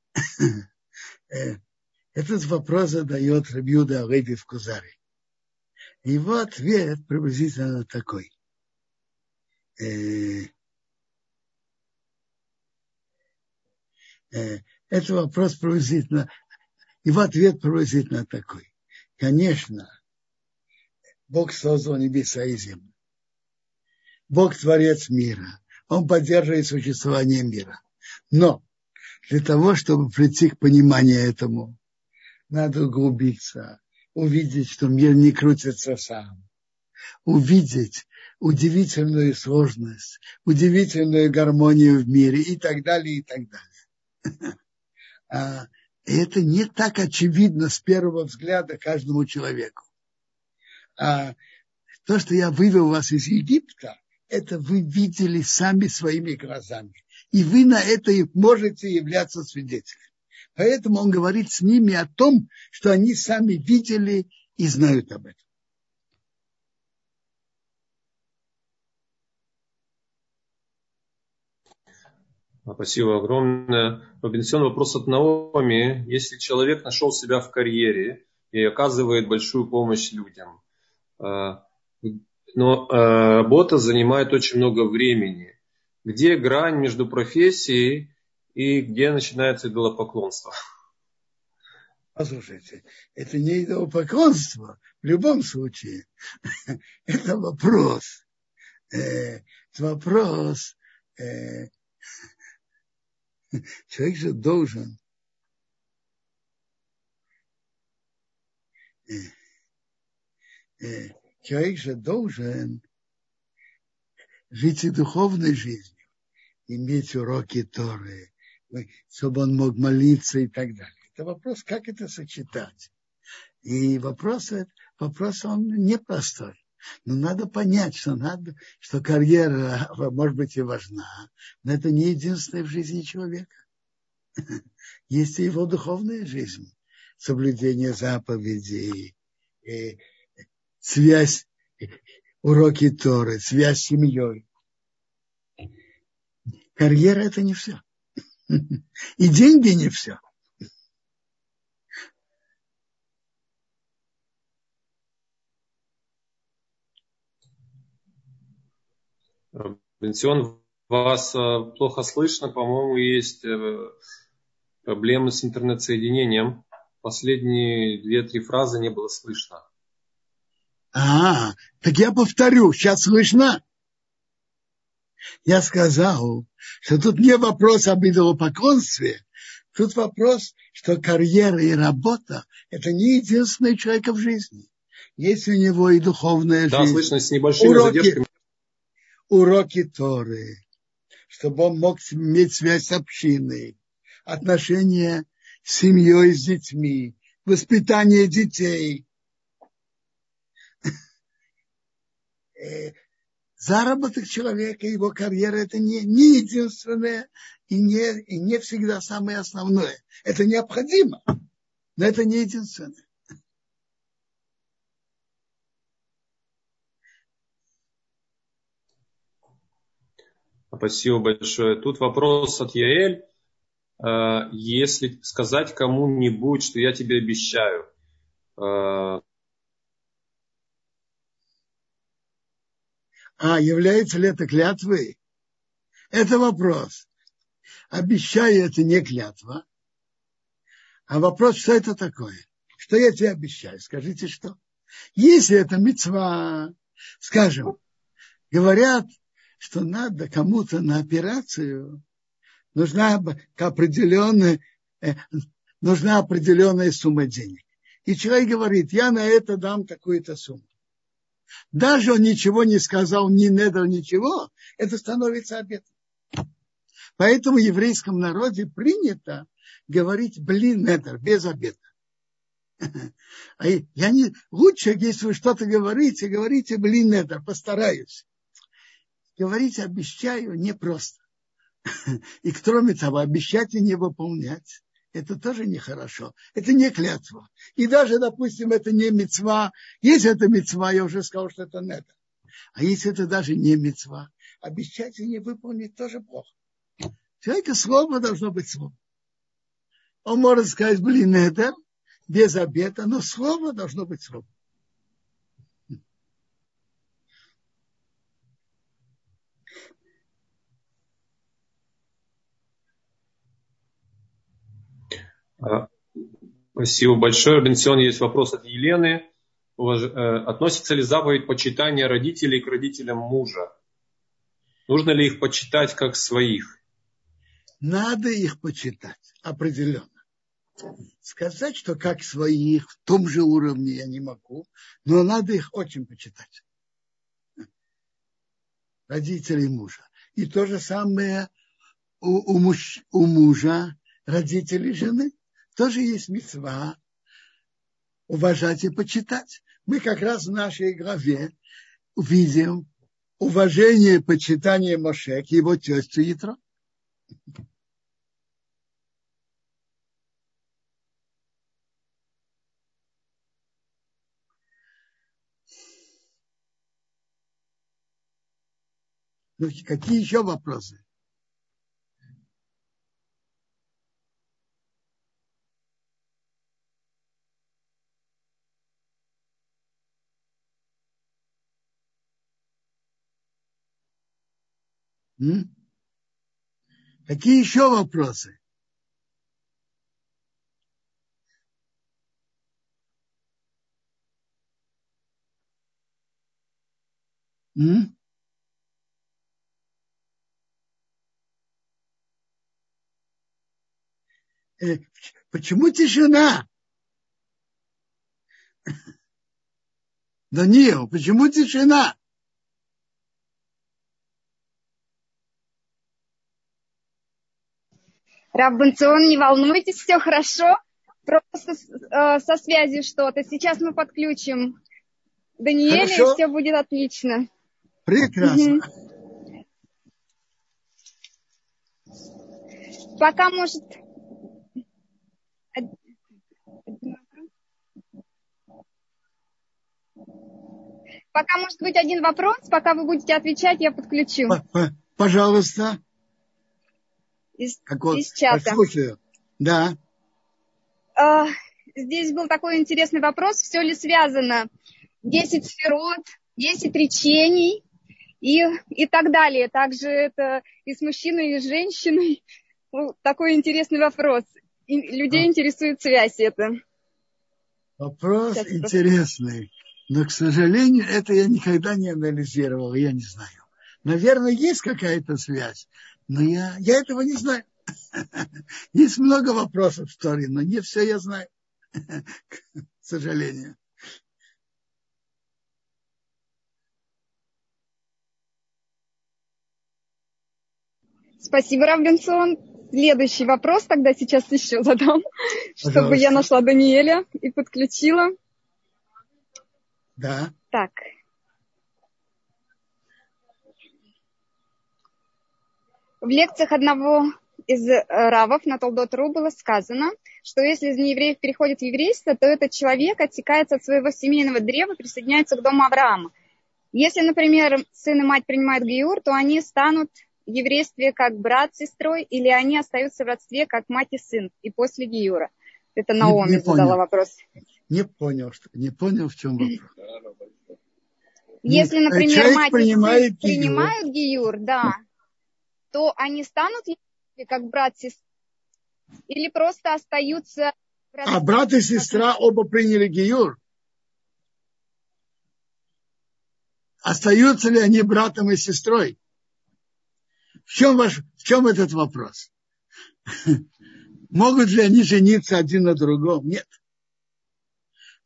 Э, этот вопрос задает Рабьюда Алеби в Кузаре. Его ответ приблизительно такой. Э, это вопрос приблизительно, его ответ приблизительно такой. Конечно, Бог создал небеса и землю. Бог творец мира. Он поддерживает существование мира. Но для того, чтобы прийти к пониманию этому, надо углубиться, увидеть, что мир не крутится сам, увидеть удивительную сложность, удивительную гармонию в мире и так далее, и так далее. А это не так очевидно с первого взгляда каждому человеку. А то, что я вывел вас из Египта, это вы видели сами своими глазами. И вы на это можете являться свидетелем. Поэтому он говорит с ними о том, что они сами видели и знают об этом. Спасибо огромное. Робинсон, вопрос от Наоми. Если человек нашел себя в карьере и оказывает большую помощь людям, э, но э, работа занимает очень много времени, где грань между профессией и где начинается идолопоклонство? Послушайте, это не идолопоклонство в любом случае. это вопрос. Э, это вопрос. Э, человек же должен э, э, человек же должен жить и духовной жизнью, иметь уроки Торы, чтобы он мог молиться и так далее. Это вопрос, как это сочетать. И вопрос, вопрос он непростой. Но надо понять, что, надо, что карьера, может быть, и важна, но это не единственное в жизни человека. Есть и его духовная жизнь, соблюдение заповедей, и связь, уроки Торы, связь с семьей. Карьера – это не все. И деньги не все. Бенсион, вас э, плохо слышно, по-моему, есть э, проблемы с интернет-соединением. Последние две-три фразы не было слышно. А, так я повторю, сейчас слышно? Я сказал, что тут не вопрос об идолопоклонстве, тут вопрос, что карьера и работа – это не единственный человек в жизни. Есть у него и духовная да, жизнь. Да, слышно, с небольшими уроки, задержками. Уроки Торы, чтобы он мог иметь связь с общиной, отношения с семьей, с детьми, воспитание детей э, – заработок человека, его карьера это не, не единственное и не, и не всегда самое основное. Это необходимо, но это не единственное. Спасибо большое. Тут вопрос от Яэль. Э, если сказать кому-нибудь, что я тебе обещаю, э, А является ли это клятвой? Это вопрос. Обещаю, это не клятва. А вопрос, что это такое? Что я тебе обещаю? Скажите, что? Если это мецва, скажем, говорят, что надо кому-то на операцию, нужна определенная, э, нужна определенная сумма денег. И человек говорит, я на это дам такую-то сумму. Даже он ничего не сказал, ни недр, ничего, это становится обетом. Поэтому в еврейском народе принято говорить блин недр, без обета. А я не, лучше, если вы что-то говорите, говорите блин недр, постараюсь. Говорить обещаю непросто. И кроме того, обещать и не выполнять это тоже нехорошо. Это не клятва. И даже, допустим, это не мецва. Если это мецва, я уже сказал, что это не это. А если это даже не мецва, обещать и не выполнить тоже плохо. Человека слово должно быть слово. Он может сказать, блин, это без обета, но слово должно быть слово. Спасибо большое. Бенсион, есть вопрос от Елены. Э, относится ли заповедь почитания родителей к родителям мужа? Нужно ли их почитать как своих? Надо их почитать, определенно. Сказать, что как своих, в том же уровне я не могу, но надо их очень почитать. Родителей мужа. И то же самое у, у, муж, у мужа, родителей жены. Тоже есть мецва уважать и почитать. Мы как раз в нашей главе увидим уважение и почитание Моше к его тестю Ятро. Ну, какие еще вопросы? М? Какие еще вопросы? М? Э, почему тишина? Даниил, почему тишина? Раббенцион, не волнуйтесь, все хорошо. Просто э, со связью что-то. Сейчас мы подключим Даниэля, хорошо. и все будет отлично. Прекрасно. Угу. Пока может... Пока может быть один вопрос, пока вы будете отвечать, я подключу. Пожалуйста из, Какой, из чата. Да. А, здесь был такой интересный вопрос. Все ли связано? Десять сферот, десять речений и, и так далее. Также это и с мужчиной, и с женщиной. Ну, такой интересный вопрос. И людей а. интересует связь это. Вопрос Сейчас интересный. Но, к сожалению, это я никогда не анализировал, я не знаю. Наверное, есть какая-то связь. Но я, я этого не знаю. Есть много вопросов в Торе, но не все я знаю, к сожалению. Спасибо, Равленсон. Следующий вопрос тогда сейчас еще задам, Пожалуйста. чтобы я нашла Даниэля и подключила. Да. Так, В лекциях одного из э, равов на Толдот.ру было сказано, что если из неевреев переходит в еврейство, то этот человек отсекается от своего семейного древа, присоединяется к дому Авраама. Если, например, сын и мать принимают гиур, то они станут в еврействе как брат с сестрой, или они остаются в родстве как мать и сын, и после гиура. Это Наоми не, не задала понял. вопрос. Не понял, что, не понял, в чем вопрос. Если, например, мать и сын принимают гиюр, да, то они станут как брат и сестра? Или просто остаются... А брат и сестра оба приняли Гиюр? Остаются ли они братом и сестрой? В чем, ваш, в чем этот вопрос? Могут ли они жениться один на другом? Нет.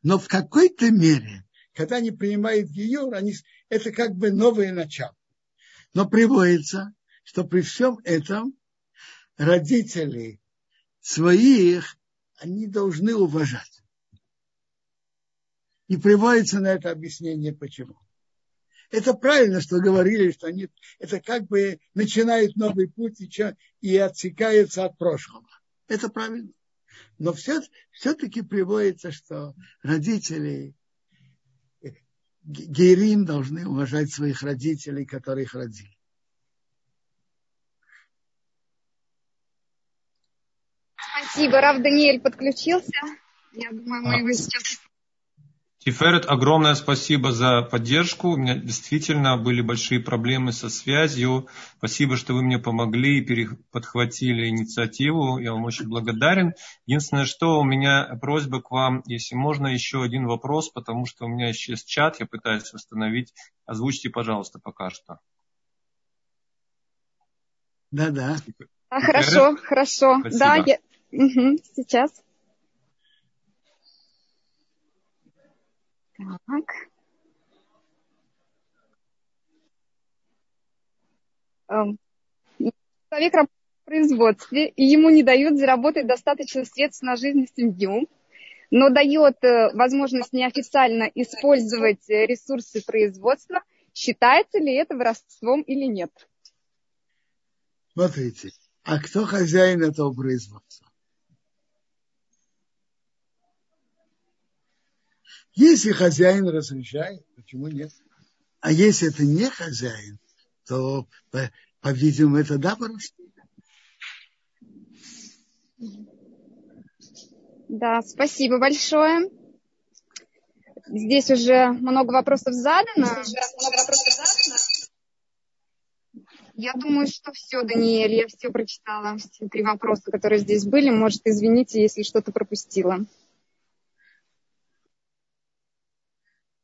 Но в какой-то мере, когда они принимают Гиюр, они, это как бы новое начало. Но приводится, что при всем этом родители своих они должны уважать. И приводится на это объяснение, почему. Это правильно, что говорили, что они это как бы начинают новый путь и, и отсекаются от прошлого. Это правильно. Но все, все-таки приводится, что родители гейрим должны уважать своих родителей, которые их родили. Спасибо. Рав Даниэль подключился. Я думаю, мы его сейчас Тиферет, огромное спасибо за поддержку. У меня действительно были большие проблемы со связью. Спасибо, что вы мне помогли и подхватили инициативу. Я вам очень благодарен. Единственное, что у меня просьба к вам, если можно, еще один вопрос, потому что у меня исчез чат, я пытаюсь восстановить. Озвучьте, пожалуйста, пока что. Да-да. А, хорошо, хорошо. Спасибо. Да, я... угу, сейчас. Так. Эм, человек работает в производстве, и ему не дают заработать достаточно средств на жизнь и семью, но дает э, возможность неофициально использовать э, ресурсы производства. Считается ли это воровством или нет? Смотрите, а кто хозяин этого производства? Если хозяин разрешает, почему нет? А если это не хозяин, то, по-видимому, это да, воровство. Да, спасибо большое. Здесь уже много вопросов задано. Я думаю, что все, Даниэль, я все прочитала, все три вопроса, которые здесь были. Может, извините, если что-то пропустила.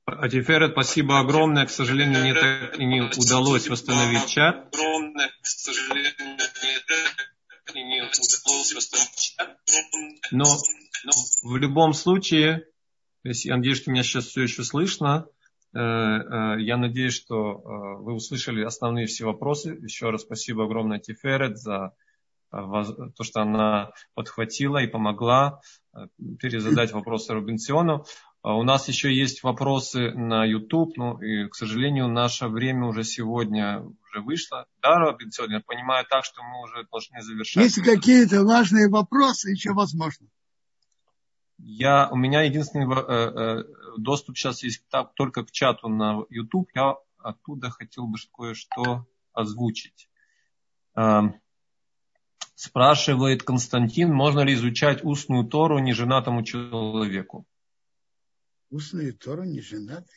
А теперь спасибо огромное. К сожалению, мне так и не удалось восстановить чат. Огромное, к сожалению, мне так и не удалось восстановить чат. Но, но в любом случае, я надеюсь, что меня сейчас все еще слышно. Э, э, я надеюсь, что э, вы услышали основные все вопросы. Еще раз спасибо огромное Тиферет за то, что она подхватила и помогла перезадать вопросы Рубенциону. А у нас еще есть вопросы на YouTube, ну и, к сожалению, наше время уже сегодня уже вышло. Да, Робин, сегодня понимаю так, что мы уже должны завершать. Если какие-то важные вопросы, еще возможно. Я, у меня единственный э, э, доступ сейчас есть так, только к чату на YouTube. Я оттуда хотел бы кое-что озвучить. Э, спрашивает Константин, можно ли изучать устную Тору неженатому человеку? Устную Тору не женатый.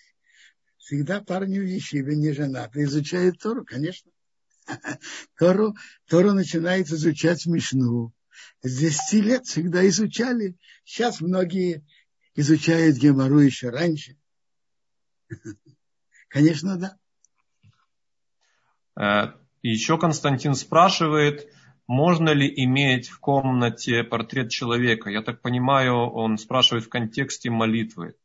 Всегда парни в Ешиве не женаты. Изучают Тору, конечно. Тору, Тору начинает изучать Мишну. С 10 лет всегда изучали. Сейчас многие изучают Гемору еще раньше. Конечно, да. Э, еще Константин спрашивает, можно ли иметь в комнате портрет человека? Я так понимаю, он спрашивает в контексте молитвы.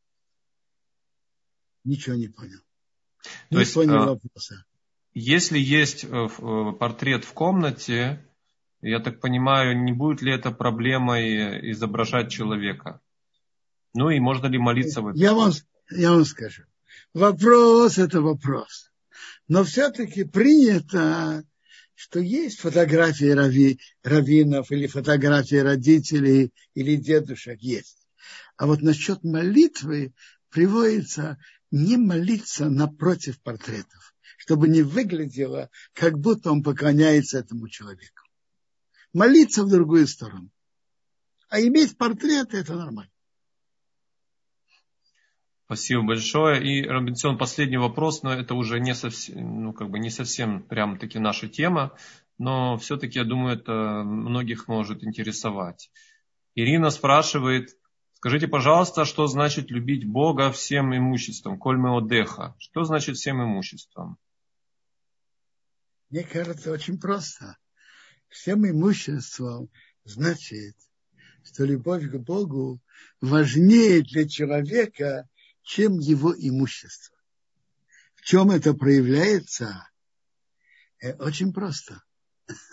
Ничего не понял. Не есть, понял э, вопроса. Если есть э, э, портрет в комнате, я так понимаю, не будет ли это проблемой изображать человека? Ну и можно ли молиться в этом? Я вам, я вам скажу. Вопрос это вопрос. Но все-таки принято, что есть фотографии рави, раввинов или фотографии родителей или дедушек есть. А вот насчет молитвы приводится не молиться напротив портретов, чтобы не выглядело, как будто он поклоняется этому человеку. Молиться в другую сторону. А иметь портреты – это нормально. Спасибо большое. И, Робинсон, последний вопрос, но это уже не совсем, ну, как бы не совсем прям таки наша тема, но все-таки, я думаю, это многих может интересовать. Ирина спрашивает, Скажите, пожалуйста, что значит любить Бога всем имуществом? Коль одеха. Что значит всем имуществом? Мне кажется, очень просто. Всем имуществом значит, что любовь к Богу важнее для человека, чем его имущество. В чем это проявляется? Э, очень просто.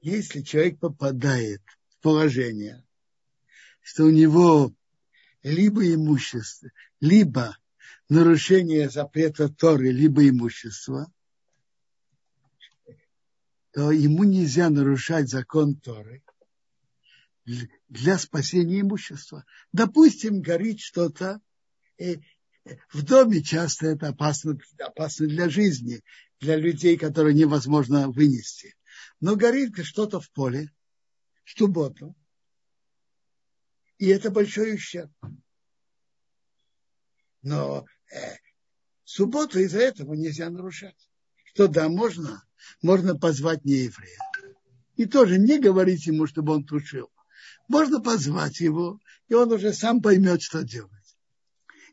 Если человек попадает в положение, что у него либо имущество, либо нарушение запрета Торы, либо имущество, то ему нельзя нарушать закон Торы для спасения имущества. Допустим, горит что-то, в доме часто это опасно, опасно для жизни, для людей, которые невозможно вынести. Но горит что-то в поле, в субботу, и это большой ущерб. Но э, субботу из-за этого нельзя нарушать. Что да, можно, можно позвать нееврея. И тоже не говорить ему, чтобы он тушил. Можно позвать его, и он уже сам поймет, что делать.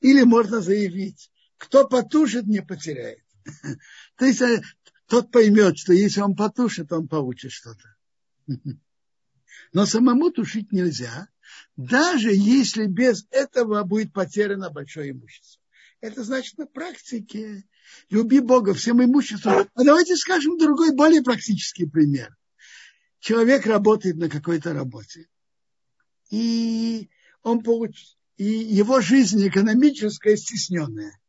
Или можно заявить, кто потушит, не потеряет. То есть э, тот поймет, что если он потушит, он получит что-то. Но самому тушить нельзя, даже если без этого будет потеряно большое имущество. Это значит на практике люби Бога всем имуществом. А давайте скажем другой, более практический пример. Человек работает на какой-то работе, и он получит, и его жизнь экономическая стесненная.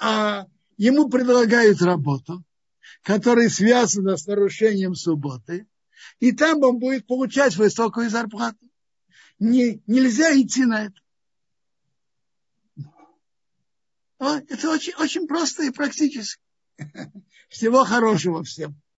А ему предлагают работу, которая связана с нарушением субботы, и там он будет получать высокую зарплату. Не, нельзя идти на это. Это очень, очень просто и практически. Всего хорошего всем.